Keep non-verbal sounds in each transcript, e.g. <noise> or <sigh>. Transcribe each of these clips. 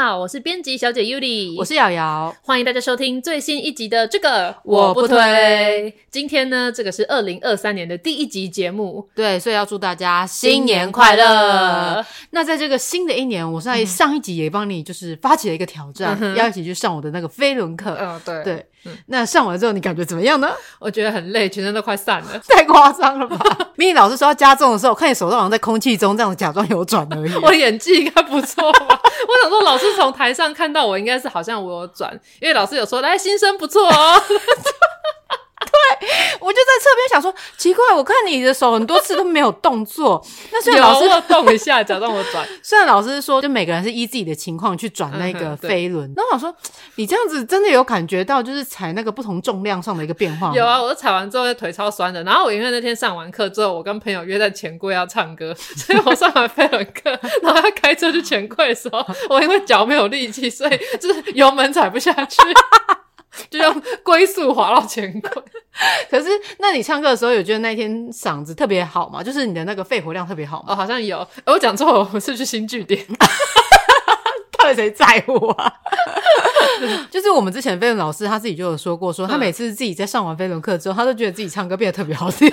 好，我是编辑小姐 Yuli，我是瑶瑶，欢迎大家收听最新一集的这个我不推。今天呢，这个是二零二三年的第一集节目，对，所以要祝大家新年快乐。那在这个新的一年，我在上一集也帮你就是发起了一个挑战，嗯、要一起去上我的那个飞轮课。嗯，对对。嗯、那上完之后你感觉怎么样呢？我觉得很累，全身都快散了，太夸张了吧？明明老师说要加重的时候，我看你手上好像在空气中这样假装有转而已。<laughs> 我演技应该不错吧？<laughs> 我想说，老师从台上看到我，应该是好像我有转，因为老师有说，来，新生不错哦。<laughs> 对，<laughs> 我就在侧边想说，奇怪，我看你的手很多次都没有动作。<laughs> 那虽然老师要动一下，假装我转。<laughs> 虽然老师说，就每个人是依自己的情况去转那个飞轮。那、嗯、我想说，你这样子真的有感觉到，就是踩那个不同重量上的一个变化吗？有啊，我踩完之后腿超酸的。然后我因为那天上完课之后，我跟朋友约在钱柜要唱歌，所以我上完飞轮课，然后要开车去钱柜的时候，我因为脚没有力气，所以就是油门踩不下去。<laughs> 就用龟速滑到钱柜，可是那你唱歌的时候有觉得那一天嗓子特别好吗？就是你的那个肺活量特别好吗？哦，好像有。我讲错了，我是去新据点，<laughs> 到底谁在乎啊？<laughs> 就是我们之前飞轮老师他自己就有说过，说他每次自己在上完飞轮课之后，他都觉得自己唱歌变得特别好听。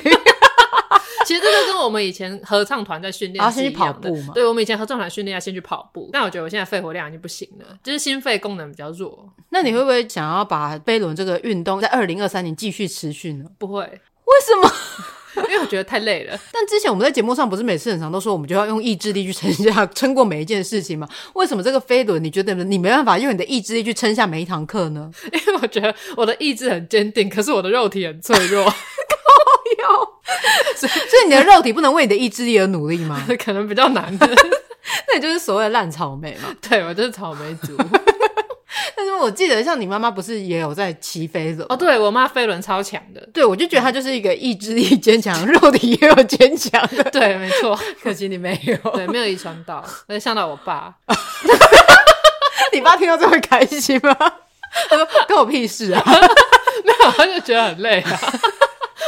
其实这个跟我们以前合唱团在训练，啊，先去跑步嘛。对，我们以前合唱团训练要先去跑步，但我觉得我现在肺活量已经不行了，就是心肺功能比较弱。那你会不会想要把飞轮这个运动在二零二三年继续持续呢？不会，为什么？<laughs> 因为我觉得太累了。但之前我们在节目上不是每次很常都说我们就要用意志力去撑下、撑过每一件事情吗？为什么这个飞轮你觉得你没办法用你的意志力去撑下每一堂课呢？因为我觉得我的意志很坚定，可是我的肉体很脆弱。<laughs> <laughs> 所以，所以你的肉体不能为你的意志力而努力吗？<laughs> 可能比较难的。<laughs> 那你就是所谓的烂草莓嘛？对，我就是草莓族。但是我记得，像你妈妈不是也有在骑飞轮？哦，对，我妈飞轮超强的。对，我就觉得她就是一个意志力坚强、肉体也有坚强的。对，没错。可惜你没有，对，没有遗传到，那像到我爸。你爸听到这会开心吗？他说：“关我屁事啊！”没有，他就觉得很累啊。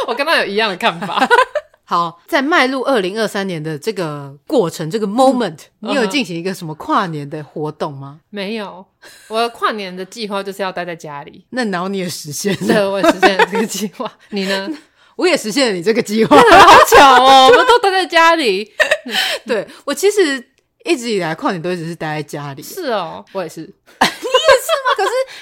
<laughs> 我跟他有一样的看法。<laughs> 好，在迈入二零二三年的这个过程，这个 moment，、嗯、你有进行一个什么跨年的活动吗？没有，我的跨年的计划就是要待在家里。那然后你也实现了，对，我也实现了这个计划。<laughs> 你呢？我也实现了你这个计划，好巧哦！我们都待在家里。对，我其实一直以来跨年都一直是待在家里。是哦，我也是。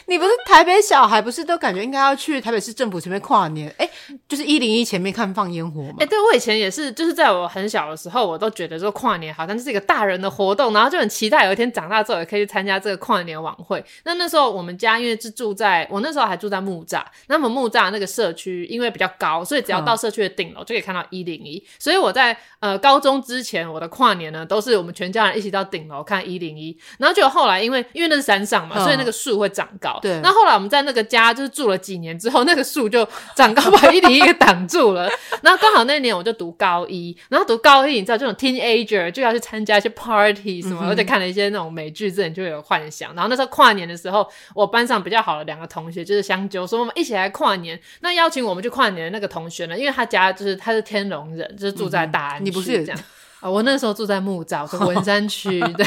你不是台北小孩，不是都感觉应该要去台北市政府前面跨年？哎、欸，就是一零一前面看放烟火嘛。哎、欸，对，我以前也是，就是在我很小的时候，我都觉得说跨年好像就是一个大人的活动，然后就很期待有一天长大之后也可以去参加这个跨年晚会。那那时候我们家因为是住在我那时候还住在木栅，那么木栅那个社区因为比较高，所以只要到社区的顶楼就可以看到一零一。所以我在呃高中之前，我的跨年呢都是我们全家人一起到顶楼看一零一。然后就后来因为因为那是山上嘛，所以那个树会。长高，对。那后来我们在那个家就是住了几年之后，那个树就长高，把一零一给挡住了。<laughs> 然后刚好那年我就读高一，然后读高一，你知道这种 teenager 就要去参加一些 party 什么，嗯、而且看了一些那种美剧，之前就有幻想。然后那时候跨年的时候，我班上比较好的两个同学就是相揪，说我们一起来跨年。那邀请我们去跨年的那个同学呢，因为他家就是他是天龙人，就是住在大安你不是这样。啊，我那时候住在木栅，是文山区，<laughs> 对，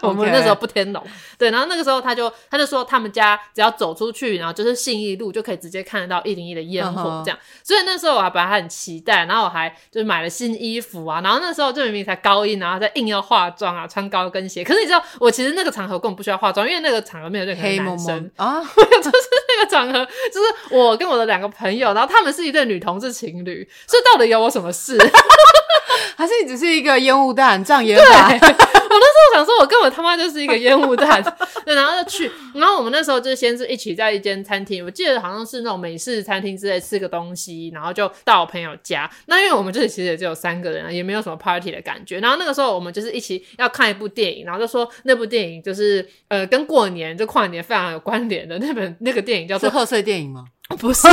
我们那时候不天龙，对，然后那个时候他就他就说他们家只要走出去，然后就是信义路就可以直接看得到一零一的烟火，这样，所以那时候我还本来还很期待，然后我还就是买了新衣服啊，然后那时候就明明才高一，然后再硬要化妆啊，穿高跟鞋，可是你知道我其实那个场合根本不需要化妆，因为那个场合没有任何男生黑蒙蒙 <laughs> 啊，就是那个场合就是我跟我的两个朋友，然后他们是一对女同志情侣，所以到底有我什么事？<laughs> 还是你只是一个烟雾弹，障眼法？<laughs> 我那时候想说，我根本他妈就是一个烟雾弹，<laughs> 对，然后就去，然后我们那时候就先是一起在一间餐厅，我记得好像是那种美式餐厅之类吃个东西，然后就到我朋友家。那因为我们这里其实也只有三个人，也没有什么 party 的感觉。然后那个时候我们就是一起要看一部电影，然后就说那部电影就是呃跟过年就跨年非常有关联的那本那个电影叫做贺岁电影吗？<laughs> 不是。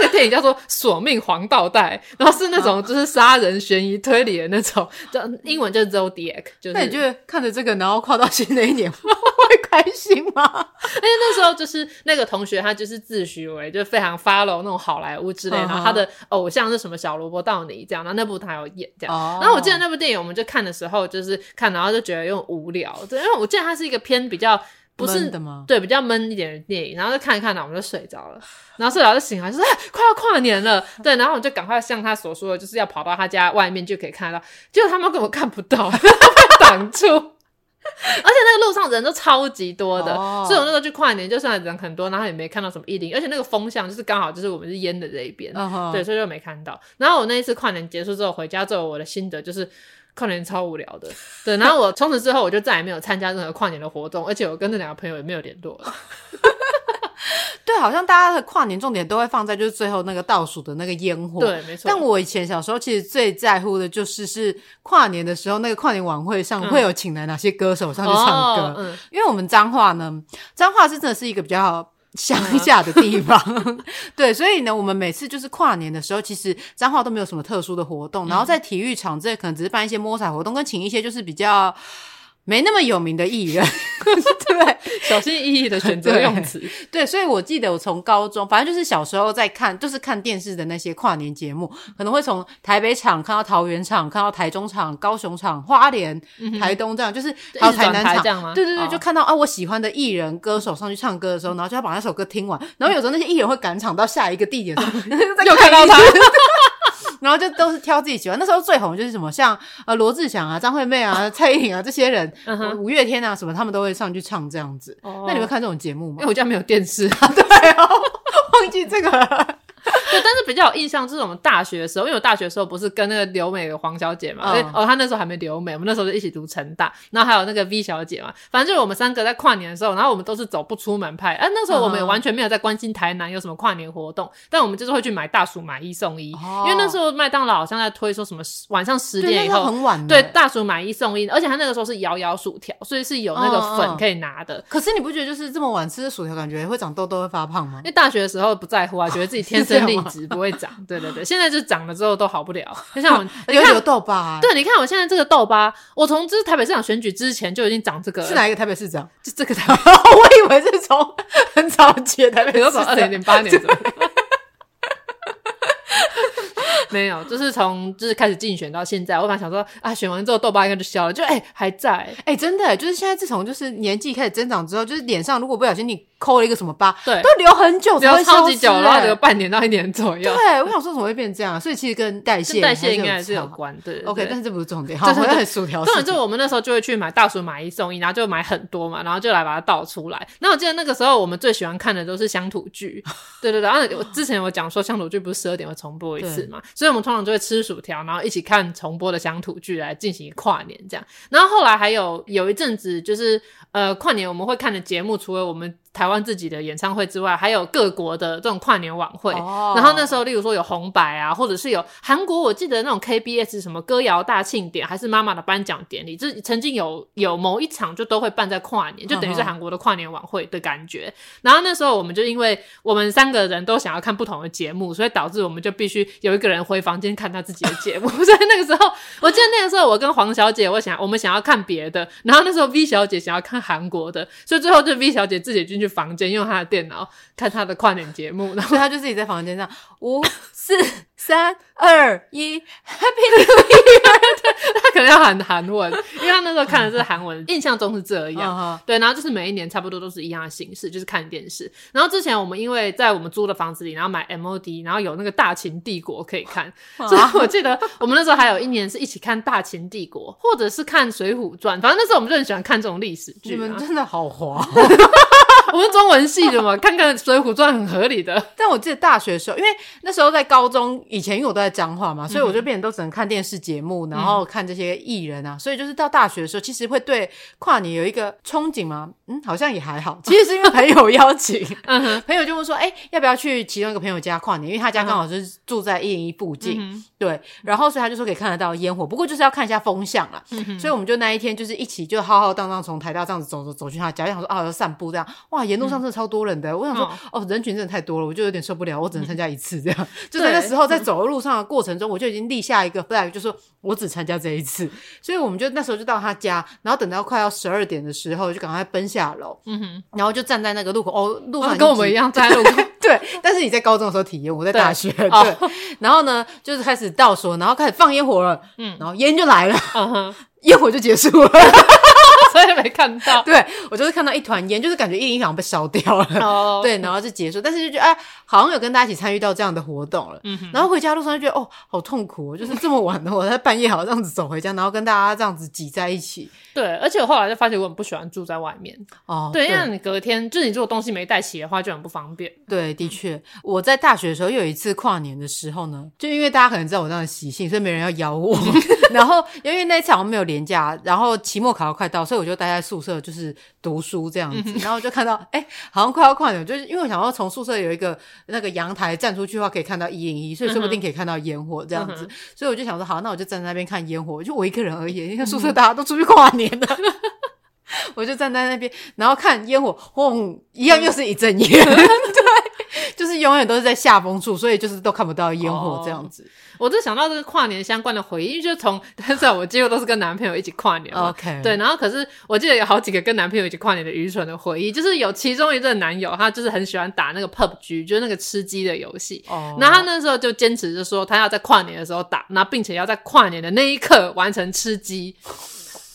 那个电影叫做《索命黄道带》，然后是那种就是杀人悬疑推理的那种，叫英文就是 Zodiac。就是、那你觉得看着这个，然后跨到新的一年 <laughs> 会开心吗？因为那时候就是那个同学，他就是自诩为就非常 follow 那种好莱坞之类，然后他的偶像是什么小萝卜道尼这样，然后那部他有演这样。然后我记得那部电影，我们就看的时候就是看，然后就觉得有点无聊，对，因为我记得它是一个偏比较。不是的吗？对，比较闷一点的电影，然后就看一看呢，我们就睡着了。然后睡着就醒来，就说：“哎，快要跨年了。”对，然后我就赶快像他所说的，就是要跑到他家外面就可以看到。结果他们根本看不到，<laughs> 被挡住。而且那个路上人都超级多的，哦、所以我那时候去跨年，就算人很多，然后也没看到什么一零。而且那个风向就是刚好就是我们是淹的这一边，哦、对，所以就没看到。然后我那一次跨年结束之后回家之后，我的心得就是。跨年超无聊的，对，然后我从此之后我就再也没有参加任何跨年的活动，而且我跟那两个朋友也没有联络了。<laughs> 对，好像大家的跨年重点都会放在就是最后那个倒数的那个烟火，对，没错。但我以前小时候其实最在乎的就是是跨年的时候那个跨年晚会上会有请来哪些歌手上去唱歌，因为我们彰化呢，彰化是真的是一个比较。乡下的地方，<laughs> 对，所以呢，我们每次就是跨年的时候，其实彰化都没有什么特殊的活动，嗯、然后在体育场这可能只是办一些摸彩活动，跟请一些就是比较。没那么有名的艺人，<laughs> 对，小心翼翼的选择用词，对，所以我记得我从高中，反正就是小时候在看，就是看电视的那些跨年节目，可能会从台北场看到桃园场，看到台中场、高雄场、花莲、台东这样，就是还有台南场，对对对，就看到啊，我喜欢的艺人歌手上去唱歌的时候，然后就要把那首歌听完，然后有时候那些艺人会赶场到下一个地点，<laughs> 又看到他。然后就都是挑自己喜欢，那时候最红就是什么，像呃罗志祥啊、张惠妹啊、<laughs> 蔡依林啊这些人，五月天啊什么，他们都会上去唱这样子。那你会看这种节目吗？因为我家没有电视啊。<laughs> 对哦，<laughs> 忘记这个。对，但是比较有印象，就是我们大学的时候，因为我大学的时候不是跟那个留美的黄小姐嘛，哦，她那时候还没留美，我们那时候就一起读成大，然后还有那个 V 小姐嘛，反正就是我们三个在跨年的时候，然后我们都是走不出门派，哎，那时候我们也完全没有在关心台南有什么跨年活动，但我们就是会去买大薯买一送一，因为那时候麦当劳好像在推说什么晚上十点以后很晚，对，大薯买一送一，而且他那个时候是摇摇薯条，所以是有那个粉可以拿的。可是你不觉得就是这么晚吃的薯条，感觉会长痘痘会发胖吗？因为大学的时候不在乎啊，觉得自己天生 <laughs> 丽质不会长。对对对，现在就长了之后都好不了，<laughs> 就像我们有有痘疤、啊。对，你看我现在这个痘疤，我从这是台北市长选举之前就已经长这个。是哪一个台北市长？就这个台北，<laughs> 我以为是从 <laughs> 很早期的台北市长，从二零零八年左右。没有，就是从就是开始竞选到现在，我本来想说啊，选完之后痘疤应该就消了，就哎、欸、还在，哎、欸、真的，就是现在自从就是年纪开始增长之后，就是脸上如果不小心你抠了一个什么疤，对，都留很久才会消失，留超级久，然后留半年到一年左右。对，我想说怎么会变这样？<laughs> 所以其实跟代谢代谢应该还是有关。对，OK，但是这不是重点。好，我要薯条。重点就是我们那时候就会去买大薯买一送一，然后就买很多嘛，然后就来把它倒出来。那我记得那个时候我们最喜欢看的都是乡土剧，对 <laughs> 对对。然后我之前有讲说乡土剧不是十二点会重播一次嘛，所以我们通常就会。吃薯条，然后一起看重播的乡土剧来进行跨年，这样。然后后来还有有一阵子，就是呃跨年我们会看的节目，除了我们。台湾自己的演唱会之外，还有各国的这种跨年晚会。Oh. 然后那时候，例如说有红白啊，或者是有韩国，我记得那种 KBS 什么歌谣大庆典，还是妈妈的颁奖典礼，这曾经有有某一场就都会办在跨年，就等于是韩国的跨年晚会的感觉。Oh. 然后那时候我们就因为我们三个人都想要看不同的节目，所以导致我们就必须有一个人回房间看他自己的节目。<laughs> 所以那个时候，<laughs> 我记得那个时候我跟黄小姐，我想我们想要看别的，然后那时候 V 小姐想要看韩国的，所以最后就 V 小姐自己进去房间用他的。电脑看他的跨年节目，然后他就自己在房间上五四三二一，Happy New Year！<laughs> 他可能要喊韩文，因为他那时候看的是韩文，<laughs> 印象中是这样。对，然后就是每一年差不多都是一样的形式，就是看电视。然后之前我们因为在我们租的房子里，然后买 MOD，然后有那个大秦帝国可以看，<laughs> 所以我记得我们那时候还有一年是一起看大秦帝国，或者是看水浒传。反正那时候我们就很喜欢看这种历史剧。你们真的好滑。我们中文系的嘛，看看《水浒传》很合理的。但我记得大学的时候，因为那时候在高中以前因为我都在彰化嘛，所以我就变成都只能看电视节目，嗯、然后看这些艺人啊，所以就是到大学的时候，其实会对跨年有一个憧憬嘛？嗯，好像也还好。其实是因为朋友邀请，<laughs> 朋友就问说，哎、欸，要不要去其中一个朋友家跨年？因为他家刚好就是住在一零一附近，嗯、对，然后所以他就说可以看得到烟火，不过就是要看一下风向啦。嗯、所以我们就那一天就是一起就浩浩荡荡从台大这样子走走走去他家，想说啊要散步这样，哇，沿路上真的超多人的，嗯、我想说哦，哦，人群真的太多了，我就有点受不了，我只能参加一次这样。嗯、就在那时候在走的路上的过程中，我就已经立下一个 flag，就说我只参加这一次。所以我们就那时候就到他家，然后等到快要十二点的时候，就赶快奔下楼，嗯哼，然后就站在那个路口，哦，路上、哦、跟我们一样 <laughs> 站在路口，对。但是你在高中的时候体验，我在大学，对。然后呢，就是开始倒数，然后开始放烟火了，嗯，然后烟就来了，嗯哼，烟火就结束了。<laughs> 没看到，<laughs> 对，我就是看到一团烟，就是感觉一零一好像被烧掉了，oh. <laughs> 对，然后就结束，但是就觉得哎，好像有跟大家一起参与到这样的活动。了，然后回家路上就觉得哦，好痛苦，就是这么晚的我在半夜好这样子走回家，然后跟大家这样子挤在一起，对，而且我后来就发觉我很不喜欢住在外面，哦，对，因为你隔天就是你如果东西没带齐的话就很不方便，对，的确，我在大学的时候又有一次跨年的时候呢，就因为大家可能知道我这样的习性，所以没人要邀我，<laughs> 然后因为那一次好像没有连假，然后期末考要快到，所以我就待在宿舍。就是读书这样子，然后就看到哎、欸，好像快要跨年，就是因为我想要从宿舍有一个那个阳台站出去的话，可以看到一零一，所以说不定可以看到烟火这样子，嗯、所以我就想说，好，那我就站在那边看烟火，就我一个人而已，因为宿舍大家都出去跨年了，嗯、<laughs> 我就站在那边，然后看烟火，轰，一样又是一阵烟，嗯、对。就是永远都是在下风处，所以就是都看不到烟火这样子。Oh, 我就想到这个跨年相关的回忆，就从 <laughs> 但是我几乎都是跟男朋友一起跨年。OK，对，然后可是我记得有好几个跟男朋友一起跨年的愚蠢的回忆，就是有其中一个男友，他就是很喜欢打那个 PUBG，就是那个吃鸡的游戏。哦，oh. 然后他那时候就坚持着说，他要在跨年的时候打，那并且要在跨年的那一刻完成吃鸡。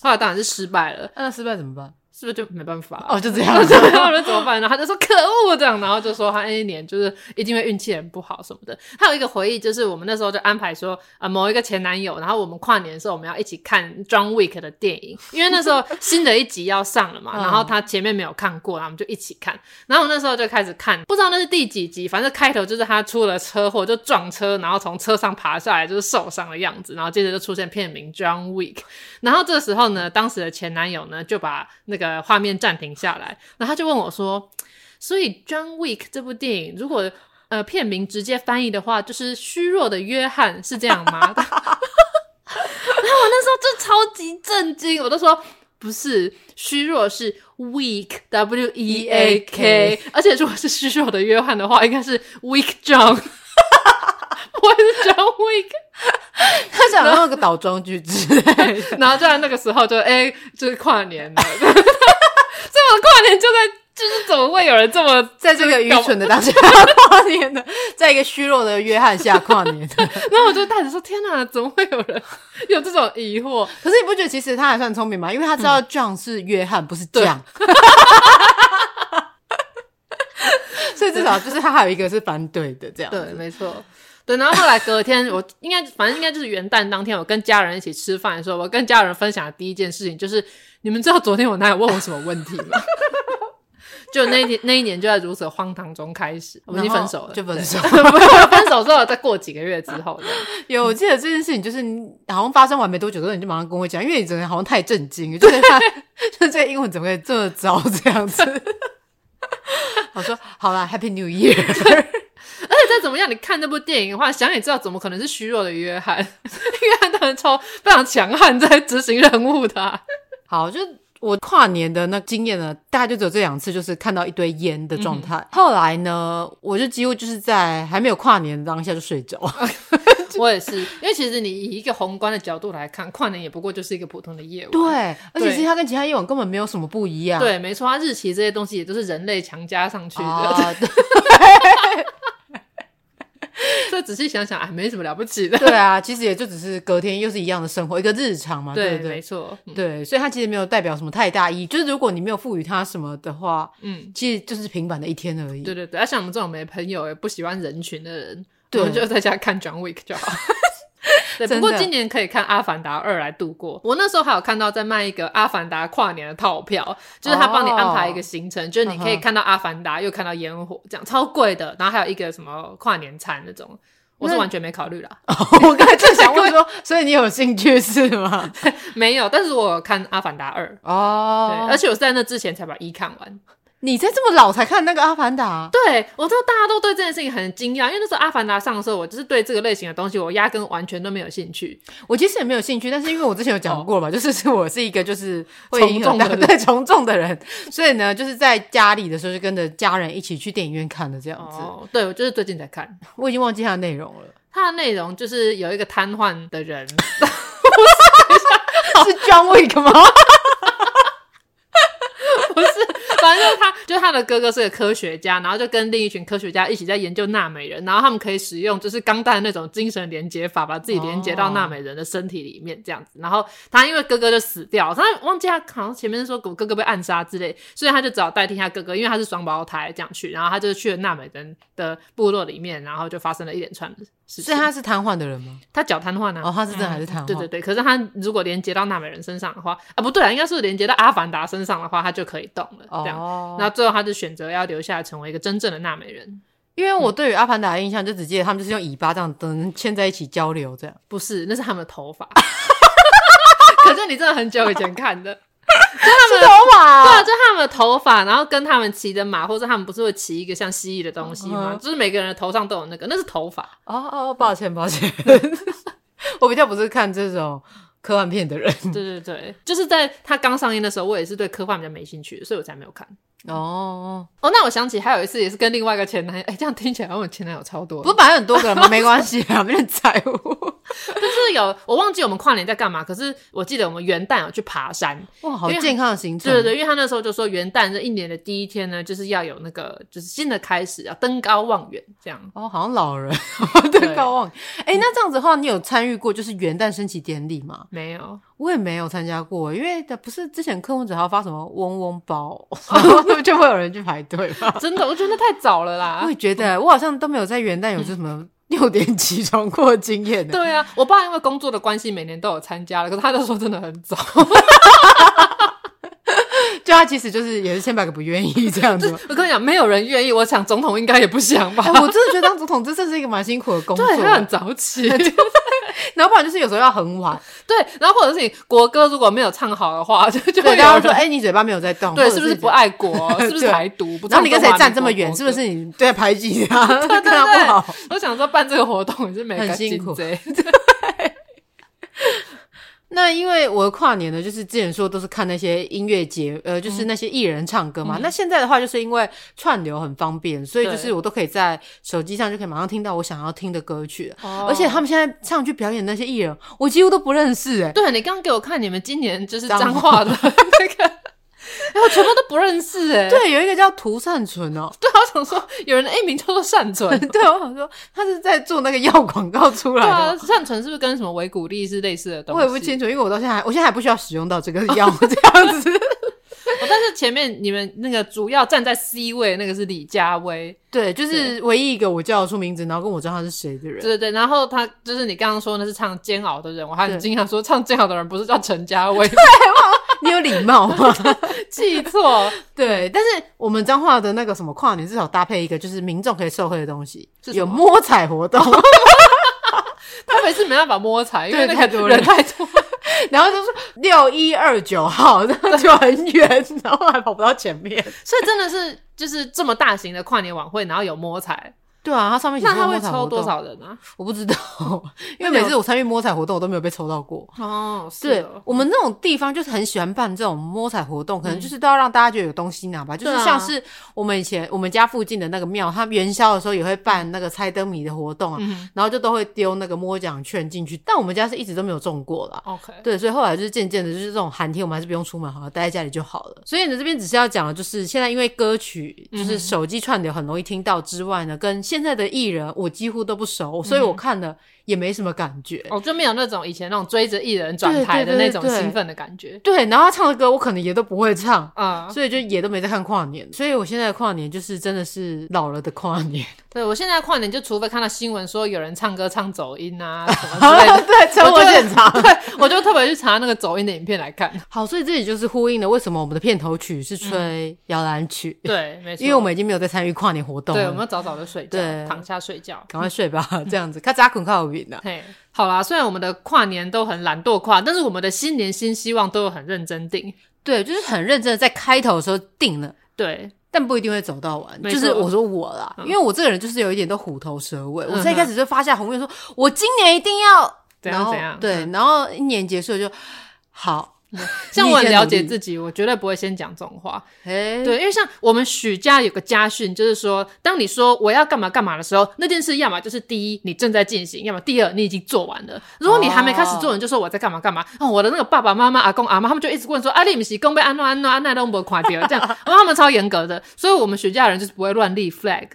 后来当然是失败了，那失败怎么办？是不是就没办法哦？<laughs> 就这样，这样人怎么办？然后他就说可恶这样，然后就说他那一年就是一定会运气很不好什么的。还有一个回忆，就是我们那时候就安排说啊、呃，某一个前男友，然后我们跨年的时候我们要一起看 John Wick 的电影，因为那时候新的一集要上了嘛，<laughs> 然后他前面没有看过，然后我们就一起看。然后我那时候就开始看，不知道那是第几集，反正开头就是他出了车祸就撞车，然后从车上爬下来就是受伤的样子，然后接着就出现片名 John Wick。然后这个时候呢，当时的前男友呢就把那个画面暂停。停下来，然后他就问我说：“所以《John Wick》这部电影，如果呃片名直接翻译的话，就是虚弱的约翰，是这样吗？” <laughs> 然后我那时候就超级震惊，我都说不是，虚弱是 weak，W E A K，而且如果是虚弱的约翰的话，应该是 Weak John，<laughs> 不会是 John Wick。他想要那个倒装句子，<laughs> 然后就在那个时候就哎，就是跨年了。这么跨年就在，就是怎么会有人这么在这个愚蠢的当下跨年呢，<laughs> 在一个虚弱的约翰下跨年的？然后我就带着说：“天哪，怎么会有人有这种疑惑？”可是你不觉得其实他还算聪明吗？因为他知道 John 是约翰，不是 John，所以至少就是他还有一个是反对的这样。对，没错。对，然后后来隔天，我应该反正应该就是元旦当天，我跟家人一起吃饭的时候，我跟家人分享的第一件事情就是，你们知道昨天我男友问我什么问题吗？<laughs> 就那一天那一年就在如此荒唐中开始，我们已经分手了，就分手。<laughs> 分手之后再过几个月之后，<laughs> 有我记得这件事情，就是好像发生完没多久之后，你就马上跟我讲，因为你整个人好像太震惊，就是他，就这个英文怎么会这么糟这样子？我说好啦，Happy New Year。而且再怎么样，你看这部电影的话，想也知道，怎么可能是虚弱的约翰？<laughs> 约翰当然超非常强悍，在执行任务的。好，就我跨年的那经验呢，大概就只有这两次，就是看到一堆烟的状态。嗯、后来呢，我就几乎就是在还没有跨年的当下就睡着。<laughs> 我也是，因为其实你以一个宏观的角度来看，跨年也不过就是一个普通的夜晚。对，而且其实它跟其他夜晚根本没有什么不一样。对，没错，它日期这些东西也都是人类强加上去的。哦 <laughs> <laughs> 所以仔细想想，哎，没什么了不起的。对啊，其实也就只是隔天又是一样的生活，一个日常嘛。对，对？没错。嗯、对，所以它其实没有代表什么太大意义。就是如果你没有赋予它什么的话，嗯，其实就是平凡的一天而已。对对对，而像我们这种没朋友也不喜欢人群的人，对我们就在家看 John Wick 就好。<laughs> 对，不过今年可以看《阿凡达二》来度过。我那时候还有看到在卖一个《阿凡达》跨年的套票，就是他帮你安排一个行程，哦、就是你可以看到《阿凡达》又看到烟火，这样超贵的。然后还有一个什么跨年餐那种。我是完全没考虑啦。<laughs> 我刚才正想问说，<laughs> 所以你有兴趣是吗？没有，但是我有看《阿凡达二》哦，对，而且我是在那之前才把一看完。你在这么老才看那个《阿凡达》？对，我知道大家都对这件事情很惊讶，因为那时候《阿凡达》上的时候，我就是对这个类型的东西，我压根完全都没有兴趣。我其实也没有兴趣，但是因为我之前有讲过嘛，哦、就是是我是一个就是从众的 <laughs> 对从众的人，所以呢，就是在家里的时候就跟着家人一起去电影院看的这样子。哦、对，我就是最近才看，我已经忘记它的内容了。它的内容就是有一个瘫痪的人，<laughs> 是 John Wick 吗？反正他，就他的哥哥是个科学家，然后就跟另一群科学家一起在研究纳美人，然后他们可以使用就是钢弹那种精神连接法，把自己连接到纳美人的身体里面这样子。然后他因为哥哥就死掉，他忘记他好像前面说哥哥被暗杀之类，所以他就只好代替他哥哥，因为他是双胞胎这样去，然后他就去了纳美人的部落里面，然后就发生了一连串的事情。所以他是瘫痪的人吗？他脚瘫痪啊？哦，他是真的还是瘫痪？对对对。可是他如果连接到纳美人身上的话，啊不对啊，应该是连接到阿凡达身上的话，他就可以动了。这样，哦、然后最后。他就选择要留下来，成为一个真正的纳美人。因为我对于阿凡达的印象就只记得他们就是用尾巴这样等牵在一起交流，这样不是，那是他们的头发。<laughs> 可是你真的很久以前看的，就他们头发、啊，对啊，就他们的头发，然后跟他们骑的马，或者他们不是会骑一个像蜥蜴的东西吗？嗯、就是每个人的头上都有那个，那是头发。哦哦，抱歉抱歉，<laughs> 我比较不是看这种科幻片的人。对对对，就是在他刚上映的时候，我也是对科幻比较没兴趣，所以我才没有看。哦哦，那我想起还有一次也是跟另外一个前男友，哎，这样听起来我前男友超多，不是本来很多个人吗？<laughs> 没关系啊，没人在乎。<laughs> 就是有我忘记我们跨年在干嘛，可是我记得我们元旦有去爬山，哇，好健康的行程。对对对，因为他那时候就说元旦这一年的第一天呢，就是要有那个就是新的开始，要登高望远这样。哦，好像老人 <laughs> 登高望远。哎，那这样子的话，你有参与过就是元旦升旗典礼吗？没有，我也没有参加过，因为不是之前柯文哲还要发什么嗡嗡包。<laughs> 就会有人去排队吗？<laughs> 真的，我觉得太早了啦。我也觉得，我好像都没有在元旦有这什么 <laughs> 六点起床过的经验。对啊，我爸因为工作的关系，每年都有参加了，可是他那时候真的很早。就他其实就是也是千百个不愿意这样子。我跟你讲，没有人愿意。我想总统应该也不想吧。欸、我真的觉得当总统这真是一个蛮辛苦的工作。对，他很早起。<laughs> 然后不然就是有时候要很晚。对，然后或者是你国歌如果没有唱好的话，<laughs> 就就会大家说：“哎、欸，你嘴巴没有在动。”对，是不是不爱国？<laughs> 是不是台独？不，然后你跟谁站这么远？是不是你对排挤他？对对对，不好。我想说办这个活动也是没很辛苦。对。那因为我的跨年呢，就是之前说都是看那些音乐节，呃，就是那些艺人唱歌嘛。嗯、那现在的话，就是因为串流很方便，所以就是我都可以在手机上就可以马上听到我想要听的歌曲。哦、而且他们现在上去表演那些艺人，我几乎都不认识哎。对，你刚刚给我看你们今年就是脏话的那个。然后全部都不认识哎，对，有一个叫涂善存哦，<laughs> 对，我想说有人的 A 名叫做善存，<laughs> 对，我想说他是在做那个药广告出来的，对啊，善存是不是跟什么维骨力是类似的东西？我也不清楚，因为我到现在还，我现在还不需要使用到这个药 <laughs> 这样子。但是前面你们那个主要站在 C 位那个是李佳薇，对，就是唯一一个我叫得出名字，然后跟我知道他是谁的人。对对对，然后他就是你刚刚说那是唱《煎熬》的人，我还很惊讶说唱《煎熬》的人不是叫陈佳薇。对，你有礼貌吗？<laughs> 记错。对，但是我们彰化的那个什么跨年至少搭配一个就是民众可以受惠的东西，有摸彩活动。<laughs> 他每次没办法摸彩，<laughs> 因为太多人太多。然后就说六一二九号，然后就很远，然后还跑不到前面，所以真的是就是这么大型的跨年晚会，然后有摸彩。对啊，它上面那他会抽多少人啊？我不知道，因为每次我参与摸彩活动，我都没有被抽到过。哦，是对，我们那种地方就是很喜欢办这种摸彩活动，可能就是都要让大家觉得有东西拿吧。就是像是我们以前我们家附近的那个庙，它元宵的时候也会办那个猜灯谜的活动啊，然后就都会丢那个摸奖券进去。但我们家是一直都没有中过啦。OK，对，所以后来就是渐渐的，就是这种寒天我们还是不用出门，好好待在家里就好了。所以呢，这边只是要讲的就是现在因为歌曲就是手机串流很容易听到之外呢，跟现在的艺人。我几乎都不熟，所以我看了也没什么感觉。哦，就没有那种以前那种追着艺人转台的那种兴奋的感觉。对，然后他唱的歌我可能也都不会唱啊，嗯、所以就也都没在看跨年。所以我现在的跨年就是真的是老了的跨年。<laughs> 对，我现在跨年就除非看到新闻说有人唱歌唱走音啊 <laughs> 什么之类的，对，车祸现场，对，我就特别去查那个走音的影片来看。好，所以这里就是呼应了为什么我们的片头曲是吹摇篮曲。对，没 <laughs> 错，因为我们已经没有在参与跨年活动了，对，我们要早早的睡觉。对，躺下睡觉，赶快睡吧，这样子。看扎捆靠嘿，好啦，虽然我们的跨年都很懒惰跨，但是我们的新年新希望都有很认真定。对，就是很认真的在开头的时候定了。对。但不一定会走到完，就是我说我啦，嗯、因为我这个人就是有一点都虎头蛇尾。嗯、我在一开始就发下宏愿，说我今年一定要怎样怎样，对，然后一年结束就好。<laughs> 像我很了解自己，我绝对不会先讲这种话。欸、对，因为像我们许家有个家训，就是说，当你说我要干嘛干嘛的时候，那件事要么就是第一，你正在进行；要么第二，你已经做完了。如果你还没开始做，你就说我在干嘛干嘛。哦，我的那个爸爸妈妈、阿公阿妈，他们就一直问说：“啊，你不是公被安诺安诺安奈都没垮掉？”这样，<laughs> 然后他们超严格的，所以我们许家人就是不会乱立 flag。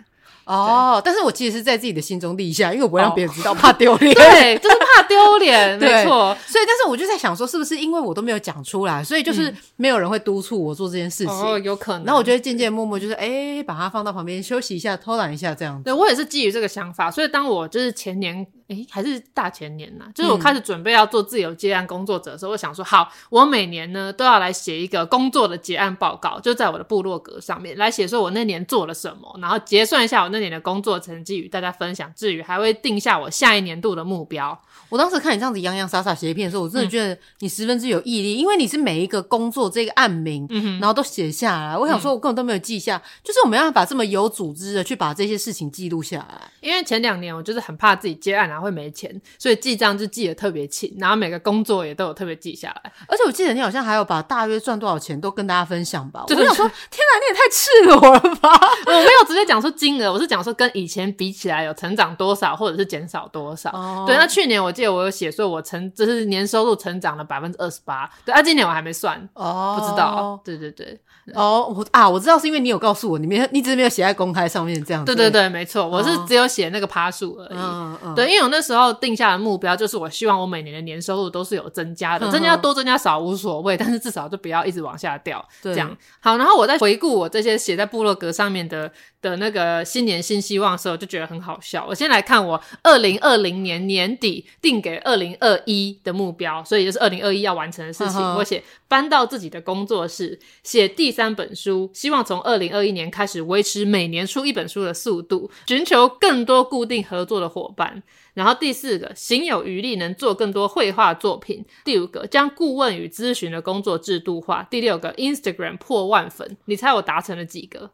哦，但是我其实是在自己的心中立下，因为我不会让别人知道，哦、怕丢脸。对，就是怕丢脸，<laughs> 没错。所以，但是我就在想说，是不是因为我都没有讲出来，所以就是没有人会督促我做这件事情？哦，有可能。然后我就会渐渐默默就是，哎，把它放到旁边休息一下，偷懒一下这样子。对，我也是基于这个想法，所以当我就是前年。诶，还是大前年呐，就是我开始准备要做自由接案工作者的时候，嗯、我想说，好，我每年呢都要来写一个工作的结案报告，就在我的部落格上面来写，说我那年做了什么，然后结算一下我那年的工作成绩与大家分享。至于还会定下我下一年度的目标。我当时看你这样子洋洋洒洒写一篇的时候，我真的觉得你十分之有毅力，嗯、因为你是每一个工作这个案名，嗯、然后都写下来。我想说，我根本都没有记下，嗯、就是我没办法这么有组织的去把这些事情记录下来。因为前两年我就是很怕自己接案然后会没钱，所以记账就记得特别勤，然后每个工作也都有特别记下来。而且我记得你好像还有把大约赚多少钱都跟大家分享吧？就是、我想说，<laughs> 天哪，你也太赤裸了吧！<laughs> 我没有直接讲出金额，我是讲说跟以前比起来有成长多少，或者是减少多少。哦、对，那去年我记得我有写说我。我成就是年收入成长了百分之二十八，对啊，今年我还没算哦，不知道，对对对，哦，我啊，我知道是因为你有告诉我，你没你只是没有写在公开上面这样子，对对对，没错，我是只有写那个趴数而已，哦嗯、对，因为我那时候定下的目标就是我希望我每年的年收入都是有增加的，嗯、增加多增加少无所谓，但是至少就不要一直往下掉，对这样好。然后我在回顾我这些写在部落格上面的的那个新年新希望的时候，就觉得很好笑。我先来看我二零二零年年底定给二零二一的目标，所以就是二零二一要完成的事情。我写搬到自己的工作室，写第三本书，希望从二零二一年开始维持每年出一本书的速度，寻求更多固定合作的伙伴。然后第四个，行有余力能做更多绘画作品。第五个，将顾问与咨询的工作制度化。第六个，Instagram 破万粉。你猜我达成了几个？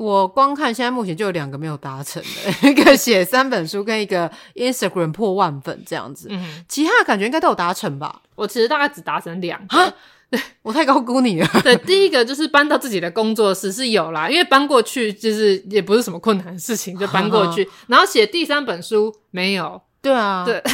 我光看现在目前就有两个没有达成的，<laughs> 一个写三本书，跟一个 Instagram 破万粉这样子。嗯，其他的感觉应该都有达成吧？我其实大概只达成两个。对，<laughs> 我太高估你了。对，第一个就是搬到自己的工作室是有啦，因为搬过去就是也不是什么困难的事情，就搬过去。<laughs> 然后写第三本书没有。对啊，对。<laughs>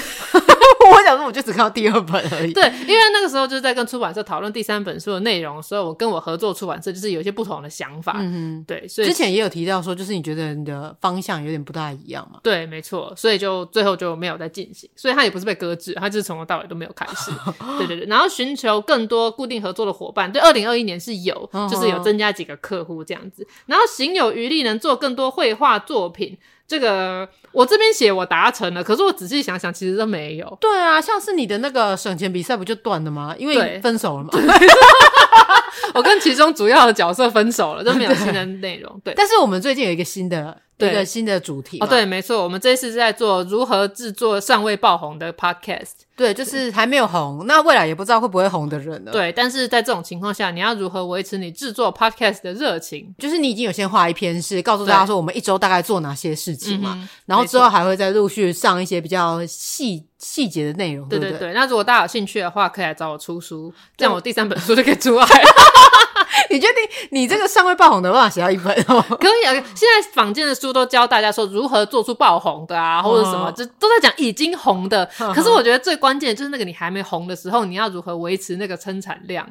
我想说，我就只看到第二本而已。对，因为那个时候就是在跟出版社讨论第三本书的内容，所以我跟我合作出版社就是有一些不同的想法。嗯哼，对，所以之前也有提到说，就是你觉得你的方向有点不大一样嘛？对，没错，所以就最后就没有再进行，所以他也不是被搁置，他就是从头到尾都没有开始。<laughs> 对对对，然后寻求更多固定合作的伙伴，对，二零二一年是有，就是有增加几个客户这样子，然后行有余力能做更多绘画作品。这个我这边写我达成了，可是我仔细想想，其实都没有。对啊，像是你的那个省钱比赛不就断了吗？因为分手了嘛。<laughs> 我跟其中主要的角色分手了，都没有新的内容。对，<laughs> 但是我们最近有一个新的。对一个新的主题哦，对，没错，我们这一次是在做如何制作尚未爆红的 podcast，对，就是还没有红，那未来也不知道会不会红的人呢？对，但是在这种情况下，你要如何维持你制作 podcast 的热情？就是你已经有先画一篇是告诉大家说我们一周大概做哪些事情嘛，嗯、然后之后还会再陆续上一些比较细细节的内容，对不对？对对对，那如果大家有兴趣的话，可以来找我出书，这样我第三本书就可以出来。<laughs> <laughs> 你确定你这个尚未爆红的办法写到一本哦？<laughs> 可以啊！现在坊间的书都教大家说如何做出爆红的啊，或者什么，就都在讲已经红的。可是我觉得最关键的就是那个你还没红的时候，你要如何维持那个生产量。